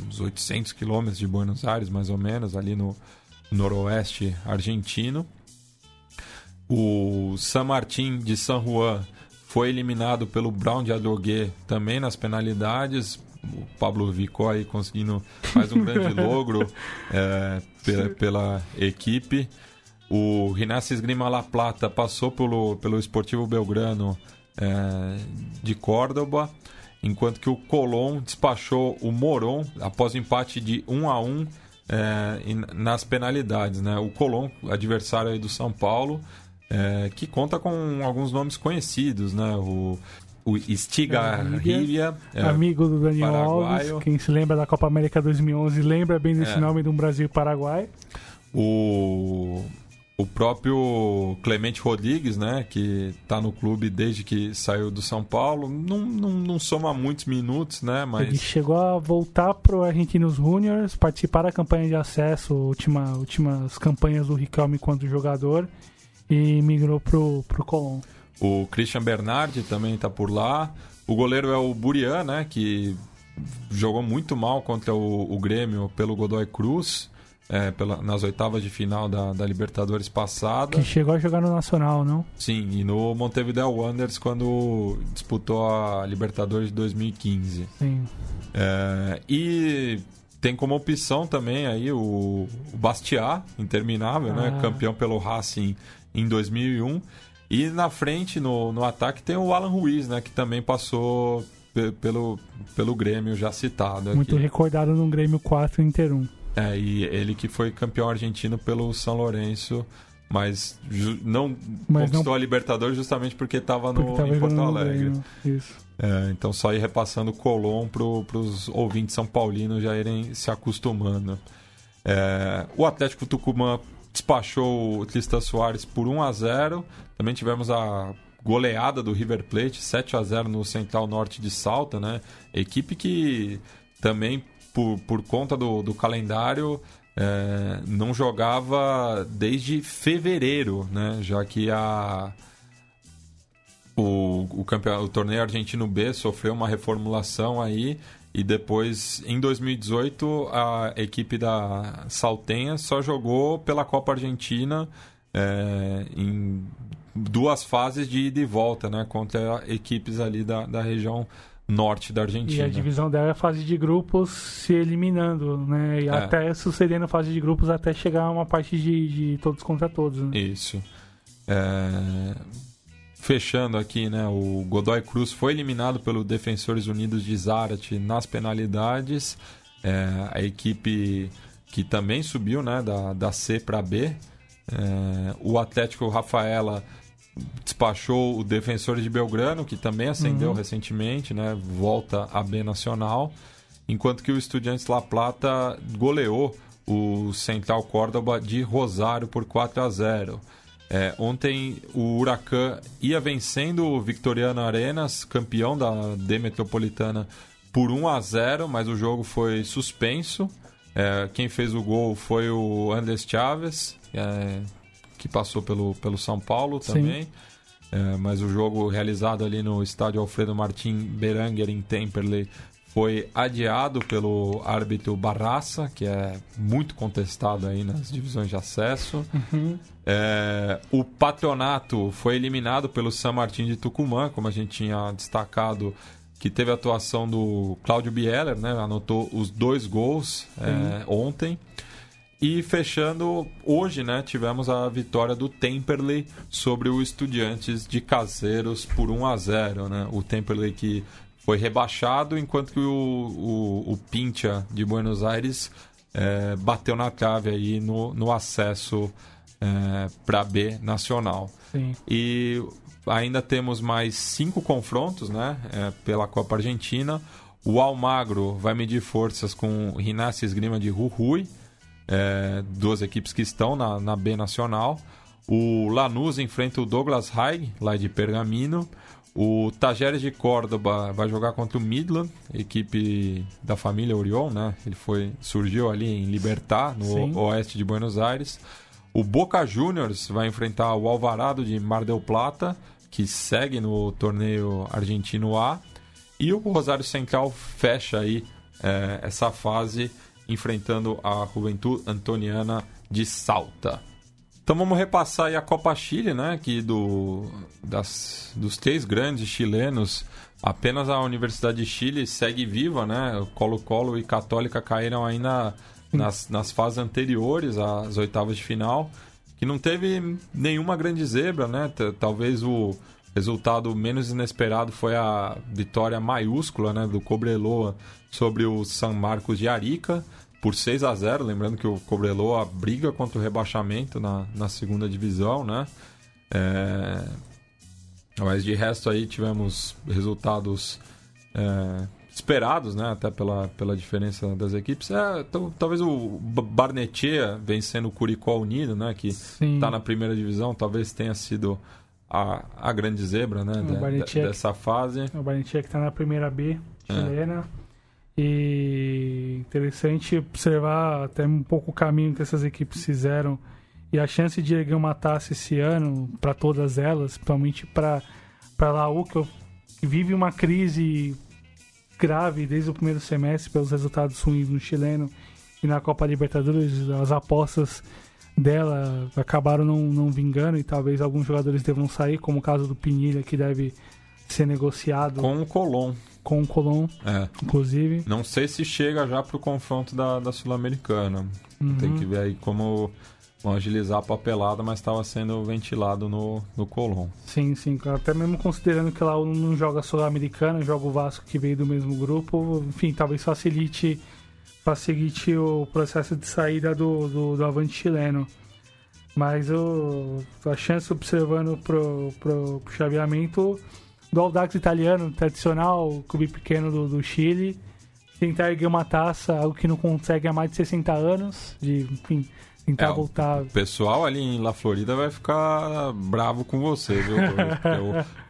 uns 800 quilômetros de Buenos Aires, mais ou menos, ali no noroeste argentino. O San Martín de San Juan foi eliminado pelo Brown de Adrogué também nas penalidades. O Pablo Vicó aí conseguindo mais um grande logro é, pela, pela, equipe. O Rinácio Esgrima La Plata passou pelo, pelo Esportivo Belgrano é, de Córdoba, enquanto que o Colón despachou o Moron após o empate de 1 a 1 é, nas penalidades. Né? O Colón, adversário do São Paulo, é, que conta com alguns nomes conhecidos, né? O, o Stiga Rivia, é, amigo do Daniel Alves, quem se lembra da Copa América 2011 lembra bem desse é. nome de um Brasil Paraguai. O o próprio Clemente Rodrigues, né, que está no clube desde que saiu do São Paulo, não, não, não soma muitos minutos, né, mas... Ele chegou a voltar pro Argentinos Juniors, participar da campanha de acesso, última, últimas campanhas do Riquelme quando jogador, e migrou pro, pro Colón. O Christian Bernardi também está por lá. O goleiro é o Burian, né? Que jogou muito mal contra o, o Grêmio pelo Godoy Cruz. É, pela, nas oitavas de final da, da, Libertadores passada. Que chegou a jogar no Nacional, não? Sim, e no Montevideo Wanderers quando disputou a Libertadores de 2015. Sim. É, e tem como opção também aí o, o Bastiat, interminável, né? ah. né? Campeão pelo Racing em 2001. E na frente, no, no ataque, tem o Alan Ruiz, né? Que também passou pelo, pelo Grêmio já citado. Muito aqui. recordado no Grêmio 4 Inter 1. É, e ele que foi campeão argentino pelo São Lourenço, mas não mas conquistou não... a Libertadores justamente porque estava em Porto Alegre. É, então só ir repassando o Colom para os ouvintes são paulinos já irem se acostumando. É, o Atlético Tucumã despachou o Tristan Soares por 1 a 0 Também tivemos a goleada do River Plate, 7 a 0 no Central Norte de Salta, né? Equipe que também, por, por conta do, do calendário, é, não jogava desde fevereiro, né? Já que a, o, o, campeão, o torneio argentino B sofreu uma reformulação aí e depois, em 2018, a equipe da Saltenha só jogou pela Copa Argentina é, em duas fases de ida e volta, né? Contra equipes ali da, da região norte da Argentina. E a divisão dela é a fase de grupos se eliminando, né? E é. até sucedendo a fase de grupos até chegar a uma parte de, de todos contra todos. Né? Isso. É fechando aqui, né, o Godoy Cruz foi eliminado pelo Defensores Unidos de Zárate nas penalidades. É, a equipe que também subiu né, da, da C para B. É, o Atlético Rafaela despachou o Defensores de Belgrano, que também ascendeu uhum. recentemente, né, volta a B Nacional. Enquanto que o Estudiantes La Plata goleou o Central Córdoba de Rosário por 4 a 0. É, ontem o Huracan ia vencendo o Victoriano Arenas, campeão da D Metropolitana, por 1 a 0, mas o jogo foi suspenso. É, quem fez o gol foi o Andrés Chaves, é, que passou pelo, pelo São Paulo também. É, mas o jogo realizado ali no estádio Alfredo Martin Beranger em Temperley foi adiado pelo árbitro Barraça, que é muito contestado aí nas divisões de acesso. Uhum. É, o Patronato foi eliminado pelo San Martín de Tucumã, como a gente tinha destacado, que teve a atuação do Cláudio Bieler, né? Anotou os dois gols é, ontem. E fechando hoje, né, tivemos a vitória do Temperley sobre o Estudiantes de Caseiros por 1 a 0, né? O Temperley que foi rebaixado, enquanto que o, o, o Pincha de Buenos Aires é, bateu na trave aí no, no acesso é, para B Nacional. Sim. E ainda temos mais cinco confrontos, né, é, pela Copa Argentina. O Almagro vai medir forças com o Rinácio Esgrima de Jujuy, é, duas equipes que estão na, na B Nacional. O Lanús enfrenta o Douglas Haig, lá de Pergamino. O Tajeres de Córdoba vai jogar contra o Midland, equipe da família Oriol, né? Ele foi surgiu ali em Libertar, no Sim. oeste de Buenos Aires. O Boca Juniors vai enfrentar o Alvarado de Mar del Plata, que segue no torneio argentino A. E o Rosário Central fecha aí é, essa fase enfrentando a Juventude Antoniana de Salta. Então vamos repassar a Copa Chile, né? Que do, das, dos três grandes chilenos, apenas a Universidade de Chile segue viva, né? Colo-Colo e Católica caíram ainda nas, nas fases anteriores às oitavas de final, que não teve nenhuma grande zebra, né? Talvez o resultado menos inesperado foi a vitória maiúscula, né? Do Cobreloa sobre o San Marcos de Arica por 6 a 0 lembrando que o Cobreloa briga contra o rebaixamento na, na segunda divisão, né? É, Mas de resto aí tivemos resultados é, esperados, né? Até pela, pela diferença das equipes. É, então, talvez o B- Barnechea vencendo o Curicó Unido, né? Que está na primeira divisão, talvez tenha sido a, a grande zebra, né? de- dessa fase. O Barnechea que está na primeira B chilena. E interessante observar até um pouco o caminho que essas equipes fizeram e a chance de erguer uma taça esse ano para todas elas, principalmente para para Laú que, vive uma crise grave desde o primeiro semestre pelos resultados ruins no chileno e na Copa Libertadores as apostas dela acabaram não, não vingando e talvez alguns jogadores devam sair, como o caso do Pinilha que deve ser negociado com, Com o Colom. O Colom, É. inclusive. Não sei se chega já pro confronto da, da Sul-Americana. Uhum. Tem que ver aí como vão agilizar a papelada, mas estava sendo ventilado no, no Colom. Sim, sim. Até mesmo considerando que lá não joga Sul-Americana, joga o Vasco que veio do mesmo grupo. Enfim, talvez facilite, facilite o processo de saída do, do, do avante chileno. Mas o, a chance observando pro, pro, pro chaveamento do Audax italiano, tradicional, clube pequeno do, do Chile, tentar erguer uma taça, algo que não consegue há mais de 60 anos, de, enfim, tentar É, voltar. O pessoal ali em La Florida vai ficar bravo com você, viu?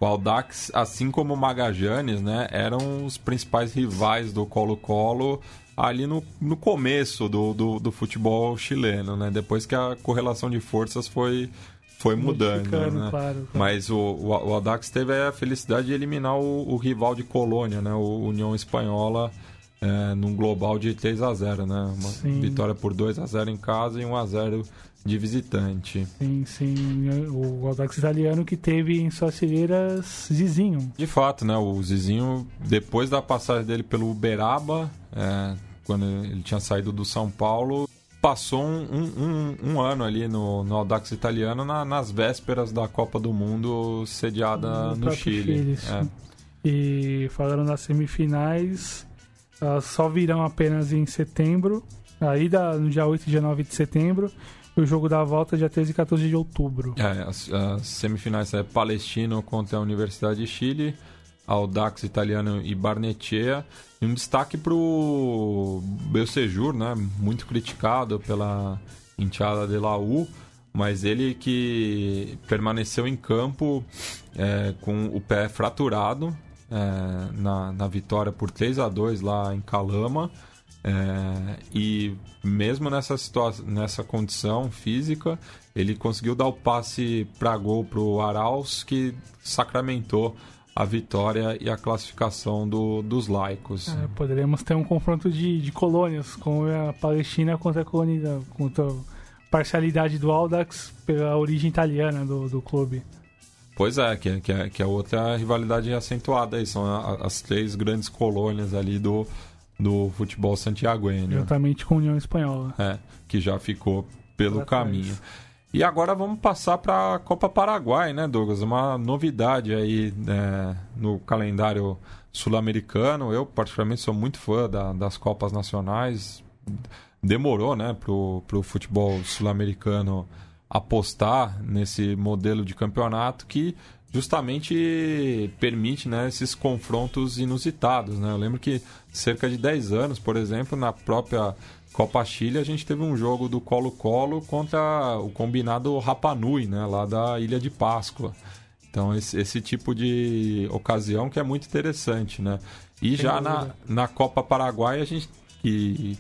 O, o Aldax, assim como o Magajanes, né, eram os principais rivais do Colo-Colo ali no, no começo do, do, do futebol chileno, né? Depois que a correlação de forças foi, foi mudando, né? claro, claro. Mas o, o, o Audax teve a felicidade de eliminar o, o rival de Colônia, né? O União Espanhola, é, num global de 3 a 0 né? Uma Sim. vitória por 2 a 0 em casa e 1 a 0 de visitante. Sim, sim. O Audax italiano que teve em suas fileiras Zizinho. De fato, né? O Zizinho, depois da passagem dele pelo Uberaba, é, quando ele tinha saído do São Paulo, passou um, um, um- ano ali no, no Audax italiano na- nas vésperas da Copa do Mundo sediada no, próprio Chile. isso. É. E falando nas semifinais, elas só virão apenas em setembro. A ida no dia 8 e dia 9 de setembro. E o jogo da volta dia 13 e 14 de outubro. É, as, as semifinais é Palestino contra a Universidade de Chile, Audax italiano e Barnechea. E um destaque pro Belcejur, né? Muito criticado pela enteada de Laú, mas ele que permaneceu em campo é, com o pé fraturado é, na, na vitória por 3 a 2 lá em Calama. É, e mesmo nessa situação, nessa condição física, ele conseguiu dar o passe para gol para o Arauz, que sacramentou a vitória e a classificação do, dos laicos. É, poderemos ter um confronto de, de colônias, como a Palestina contra a colônia, contra a parcialidade do Audax pela origem italiana do, do clube. Pois é, que, é, que, é, que é outra rivalidade acentuada aí. São as três grandes colônias ali do, do futebol santiaguenho. Juntamente com a União Espanhola. É, que já ficou pelo caminho. E agora vamos passar para a Copa Paraguai, né, Douglas? Uma novidade aí é, no calendário sul-americano. Eu, particularmente, sou muito fã da, das Copas Nacionais. Demorou, né, para o futebol sul-americano apostar nesse modelo de campeonato que justamente permite né, esses confrontos inusitados. Né? Eu lembro que cerca de 10 anos, por exemplo, na própria Copa Chile, a gente teve um jogo do Colo-Colo contra o combinado Rapanui, né, lá da Ilha de Páscoa. Então, esse, esse tipo de ocasião que é muito interessante, né? E Sem já na, na Copa Paraguai, a gente que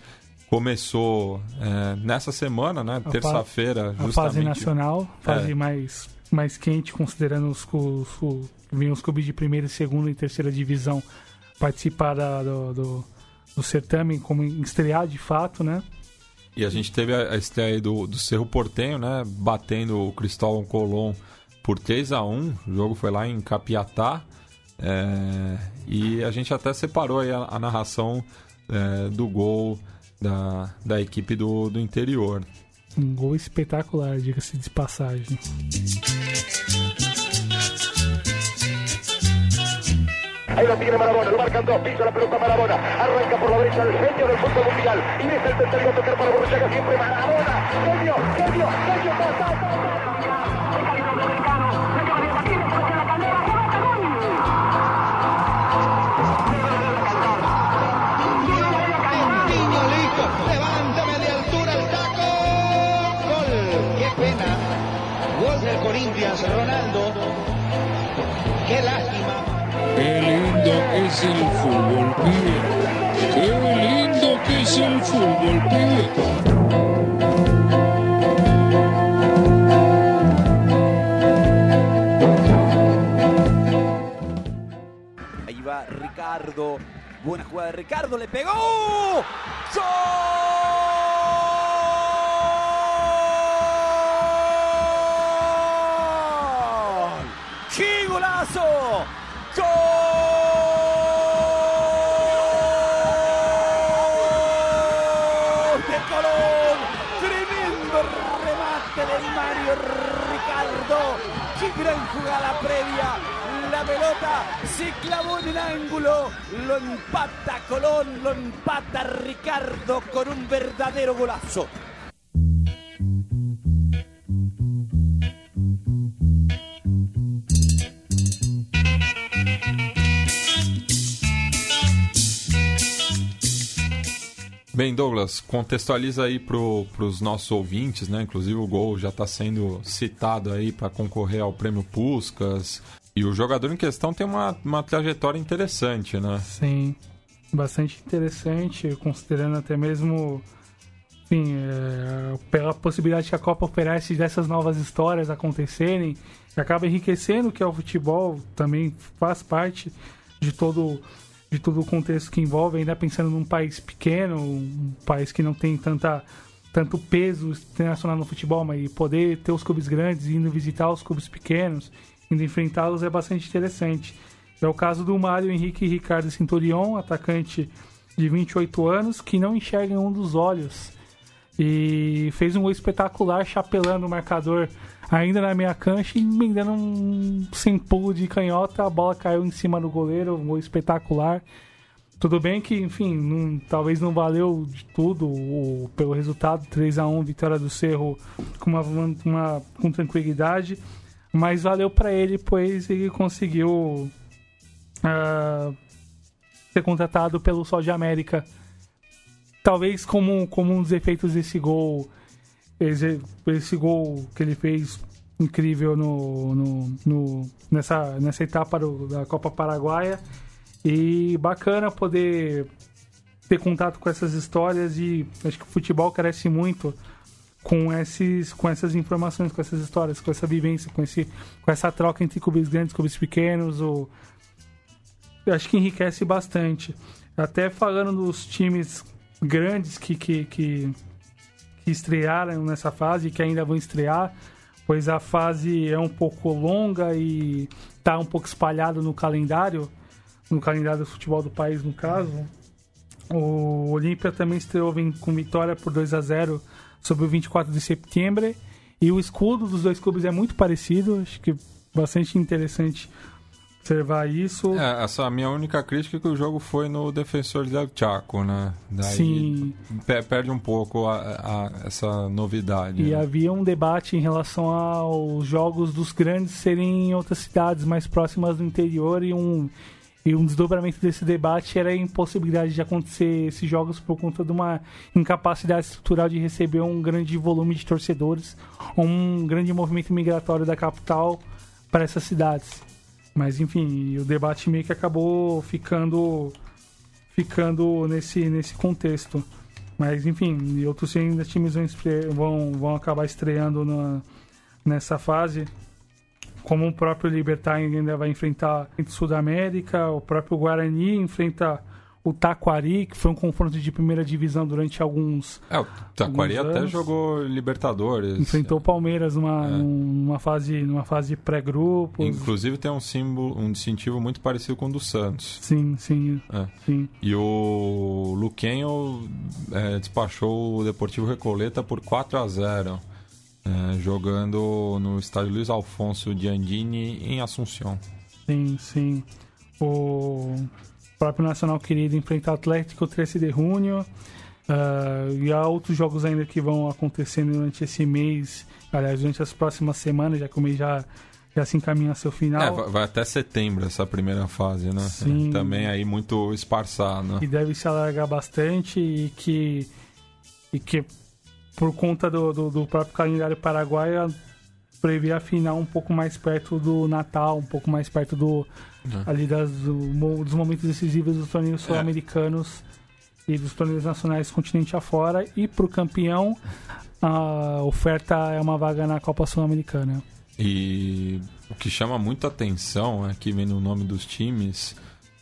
começou é, nessa semana, né? Terça-feira, justamente. A fase nacional, fase é. mais, mais quente, considerando os, os, os, os clubes de primeira, segunda e terceira divisão participar da, do, do, do, certame, como estrear de fato, né? E a gente teve a, estreia do, do Cerro Portenho, né? Batendo o Cristóvão Colón por 3 a 1 O jogo foi lá em Capiatá. É, e a gente até separou a, a narração é, do gol da, da equipe do, do interior. Um gol espetacular, diga-se de passagem. Ahí lo tiene Marabona, lo marcan dos, pisa la pelota Marabona, arranca por la derecha el genio del fútbol mundial y deja el tercero a tocar para Borruchaga siempre Marabona, genio, genio, genio, ta, Corinthians, Ronaldo. Qué lástima. Lindo es el fútbol, pibe. Qué lindo que es el fútbol, pibe. Ahí va Ricardo. Buena jugada de Ricardo, le pegó. ¡Gol! gran jugada previa. La pelota se clavó en el ángulo. Lo empata Colón, lo empata Ricardo con un verdadero golazo. Douglas, contextualiza aí para os nossos ouvintes, né? Inclusive o gol já está sendo citado aí para concorrer ao prêmio Puskas. E o jogador em questão tem uma, uma trajetória interessante, né? Sim, bastante interessante, considerando até mesmo enfim, é, pela possibilidade que a Copa oferece dessas novas histórias acontecerem, acaba enriquecendo que é o futebol, também faz parte de todo de todo o contexto que envolve, ainda pensando num país pequeno, um país que não tem tanta, tanto peso internacional no futebol, mas poder ter os clubes grandes indo visitar os clubes pequenos, indo enfrentá-los é bastante interessante. É o caso do Mário Henrique Ricardo Cintorion, atacante de 28 anos, que não enxerga em um dos olhos. E fez um gol espetacular, chapelando o marcador ainda na minha cancha e me dando um sem pulo de canhota, a bola caiu em cima do goleiro, um gol espetacular. Tudo bem que, enfim, não, talvez não valeu de tudo o, pelo resultado, 3 a 1 vitória do Cerro com, uma, uma com tranquilidade, mas valeu para ele, pois ele conseguiu uh, ser contratado pelo Sol de América. Talvez como, como um dos efeitos desse gol esse, esse gol que ele fez incrível no, no, no nessa, nessa etapa do, da Copa Paraguaia. E bacana poder ter contato com essas histórias e acho que o futebol cresce muito com esses com essas informações, com essas histórias, com essa vivência, com esse com essa troca entre clubes grandes, clubes pequenos, ou acho que enriquece bastante. Até falando dos times grandes que que, que, que estrearam nessa fase, que ainda vão estrear, pois a fase é um pouco longa e está um pouco espalhado no calendário, no calendário do futebol do país, no caso. O Olímpia também estreou com vitória por 2 a 0 sobre o 24 de setembro. E o escudo dos dois clubes é muito parecido, acho que bastante interessante observar isso. É, essa minha única crítica é que o jogo foi no Defensor del Chaco, né? Daí Sim. perde um pouco a, a, essa novidade. E né? havia um debate em relação aos jogos dos grandes serem em outras cidades mais próximas do interior e um e um desdobramento desse debate era a impossibilidade de acontecer esses jogos por conta de uma incapacidade estrutural de receber um grande volume de torcedores ou um grande movimento migratório da capital para essas cidades. Mas enfim, o debate meio que acabou ficando ficando nesse, nesse contexto. Mas enfim, outros ainda times vão, vão, vão acabar estreando na, nessa fase como o próprio Libertar ainda vai enfrentar o Sudamérica, o próprio Guarani enfrenta o Taquari, que foi um confronto de primeira divisão durante alguns. É, o Taquari até anos. jogou Libertadores. Enfrentou o Palmeiras numa, é. numa fase, numa fase pré-grupo. Inclusive tem um símbolo, um distintivo muito parecido com o do Santos. Sim, sim. É. sim. E o Luquenho é, despachou o Deportivo Recoleta por 4 a 0 é, jogando no estádio Luiz Alfonso de Andini em Assunção. Sim, sim. O próprio Nacional querido enfrentar o Atlético 13 de junho. Uh, e há outros jogos ainda que vão acontecendo durante esse mês, aliás, durante as próximas semanas, já que o mês já, já se encaminha ao seu final. É, vai até setembro essa primeira fase, né? Sim. Também aí muito esparçado. E deve se alargar bastante e que, e que por conta do, do, do próprio calendário paraguaio, prevê a final um pouco mais perto do Natal, um pouco mais perto do uhum. ali das, do, dos momentos decisivos dos torneios é. sul-americanos e dos torneios nacionais continente afora. E para o campeão, a oferta é uma vaga na Copa Sul-Americana. E o que chama muita atenção aqui vendo o nome dos times,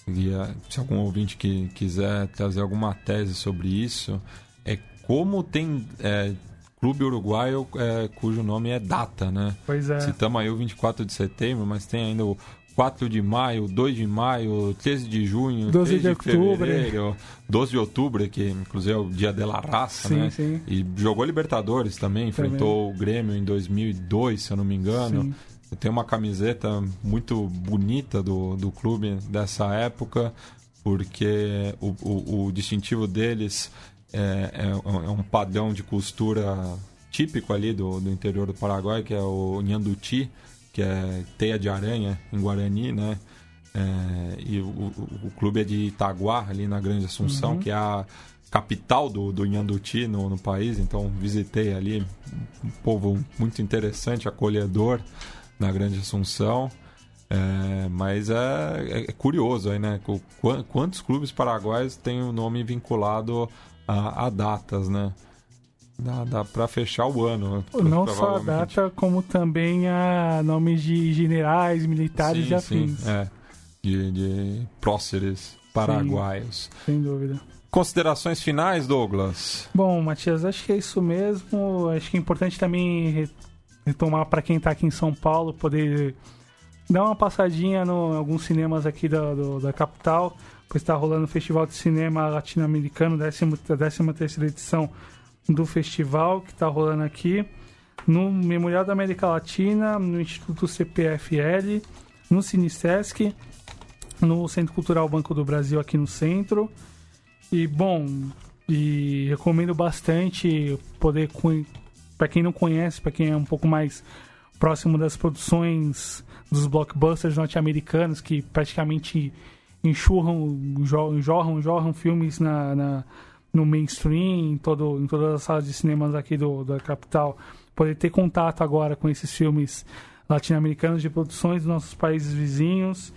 e se algum ouvinte que quiser trazer alguma tese sobre isso, é como tem é, clube uruguaio é, cujo nome é Data, né? Pois é. Citamos aí o 24 de setembro, mas tem ainda o 4 de maio, 2 de maio, 13 de junho, 12 13 de, de fevereiro, 12 de outubro, que inclusive é o dia da raça, sim, né? Sim. E jogou Libertadores também, enfrentou também. o Grêmio em 2002, se eu não me engano. Sim. Tem uma camiseta muito bonita do, do clube dessa época, porque o, o, o distintivo deles é, é, é, um padrão de costura típico ali do, do interior do Paraguai, que é o Nhanduti, que é teia de aranha em Guarani, né? É, e o, o, clube é de Itaguá, ali na Grande Assunção, uhum. que é a capital do, do Nhanduti no, no país. Então visitei ali, um povo muito interessante, acolhedor na Grande Assunção. É, mas é, é, curioso aí, né? Quantos clubes paraguaios têm o nome vinculado a, a datas, né? Dá, dá para fechar o ano. Né? Não só a data, como também a nomes de generais, militares sim, e afins. Sim, é, de, de próceres paraguaios. Sim, sem dúvida. Considerações finais, Douglas? Bom, Matias, acho que é isso mesmo. Acho que é importante também retomar para quem está aqui em São Paulo, poder dar uma passadinha em alguns cinemas aqui da, do, da capital pois está rolando o Festival de Cinema Latino-Americano, a 13 edição do festival, que está rolando aqui, no Memorial da América Latina, no Instituto CPFL, no Cinesesc, no Centro Cultural Banco do Brasil aqui no centro. E, bom, e recomendo bastante poder, para quem não conhece, para quem é um pouco mais próximo das produções dos blockbusters norte-americanos, que praticamente enxurram, jorram, jorram filmes na, na, no mainstream, em, todo, em todas as salas de cinemas aqui do, da capital. Poder ter contato agora com esses filmes latino-americanos de produções dos nossos países vizinhos.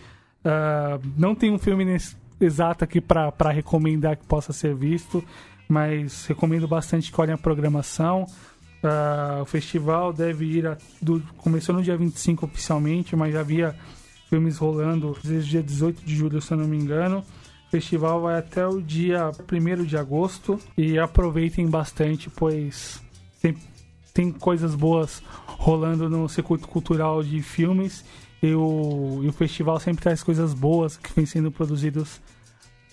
Uh, não tem um filme nesse, exata aqui para recomendar que possa ser visto, mas recomendo bastante que olhem a programação. Uh, o festival deve ir. A, do, começou no dia 25 oficialmente, mas já havia filmes rolando desde o dia 18 de julho, se eu não me engano. O festival vai até o dia 1 de agosto e aproveitem bastante, pois tem, tem coisas boas rolando no circuito cultural de filmes e o, e o festival sempre traz coisas boas que vêm sendo produzidas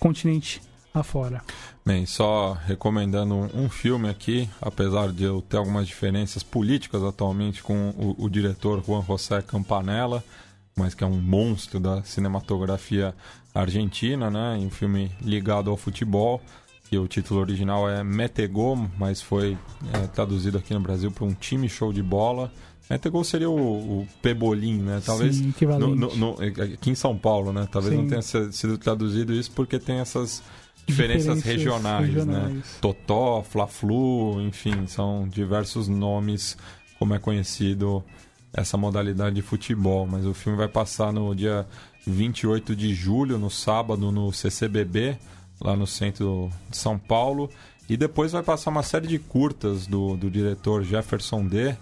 continente afora. Bem, só recomendando um, filme aqui, apesar de eu ter algumas diferenças políticas atualmente com o, o diretor Juan José Campanella, mas que é um monstro da cinematografia argentina, né? um filme ligado ao futebol, que o título original é Metegol, mas foi é, traduzido aqui no Brasil para um time show de bola. Metegol seria o, o Pebolim, né? Talvez Sim, no, no, no, aqui em São Paulo, né? Talvez Sim. não tenha sido traduzido isso porque tem essas diferenças, diferenças regionais, regionais, né? Totó, Fla-Flu, enfim, são diversos nomes como é conhecido essa modalidade de futebol. Mas o filme vai passar no dia 28 de julho, no sábado, no CCBB, lá no centro de São Paulo. E depois vai passar uma série de curtas do, do diretor Jefferson D.,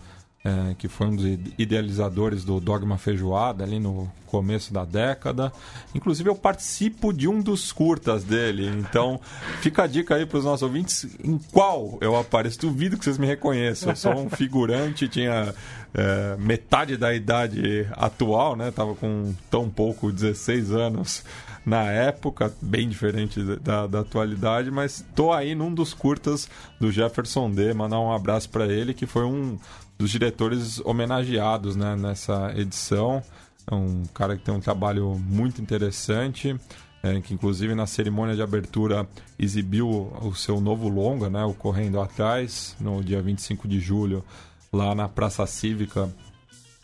é, que foi um dos idealizadores do Dogma Feijoada ali no começo da década. Inclusive eu participo de um dos curtas dele, então fica a dica aí para os nossos ouvintes em qual eu apareço. Duvido que vocês me reconheçam. Eu sou um figurante, tinha é, metade da idade atual, né? Tava com tão pouco, 16 anos na época, bem diferente da, da atualidade, mas tô aí num dos curtas do Jefferson D. Mandar um abraço para ele, que foi um dos diretores homenageados né, nessa edição. É um cara que tem um trabalho muito interessante, é, que inclusive na cerimônia de abertura exibiu o seu novo longa, né, o Correndo Atrás, no dia 25 de julho, lá na Praça Cívica,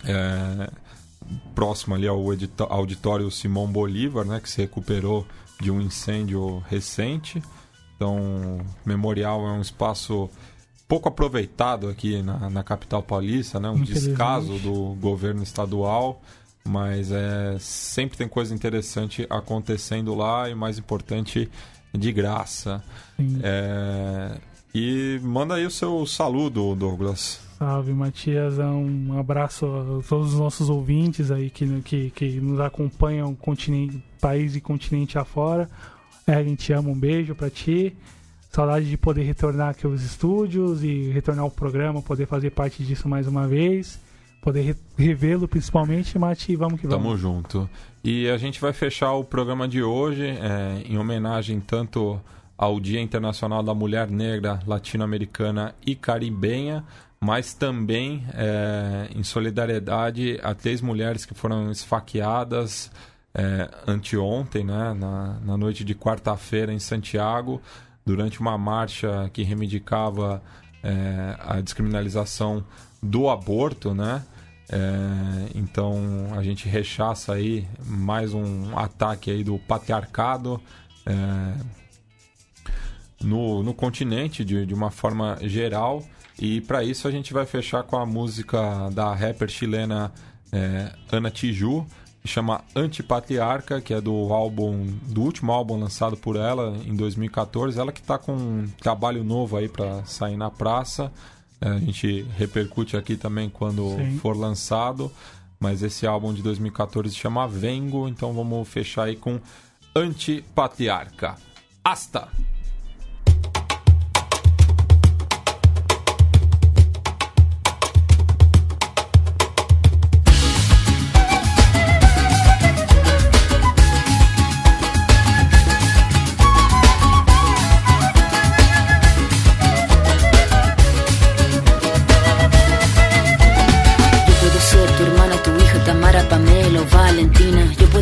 é, próximo ali ao auditório Simão Bolívar, né, que se recuperou de um incêndio recente. Então, memorial é um espaço pouco aproveitado aqui na, na capital paulista, né? Um descaso do governo estadual, mas é, sempre tem coisa interessante acontecendo lá e, mais importante, de graça. É, e manda aí o seu saludo, Douglas. Salve, Matias. Um abraço a todos os nossos ouvintes aí que, que, que nos acompanham continente, país e continente afora. É, a gente ama, um beijo para ti. Saudade de poder retornar aqui aos estúdios e retornar ao programa, poder fazer parte disso mais uma vez. Poder re revê-lo principalmente, Mati, vamos que vamos. Tamo junto. E a gente vai fechar o programa de hoje é, em homenagem tanto ao Dia Internacional da Mulher Negra, Latino-Americana e Caribenha, mas também é, em solidariedade a três mulheres que foram esfaqueadas é, anteontem, né, na, na noite de quarta-feira em Santiago durante uma marcha que reivindicava é, a descriminalização do aborto, né? É, então a gente rechaça aí mais um ataque aí do patriarcado é, no, no continente de, de uma forma geral e para isso a gente vai fechar com a música da rapper chilena é, Ana Tiju chama Antipatriarca, que é do álbum do último álbum lançado por ela em 2014. Ela que está com um trabalho novo aí para sair na praça. É, a gente repercute aqui também quando Sim. for lançado. Mas esse álbum de 2014 se chama Vengo, então vamos fechar aí com Antipatriarca. Hasta!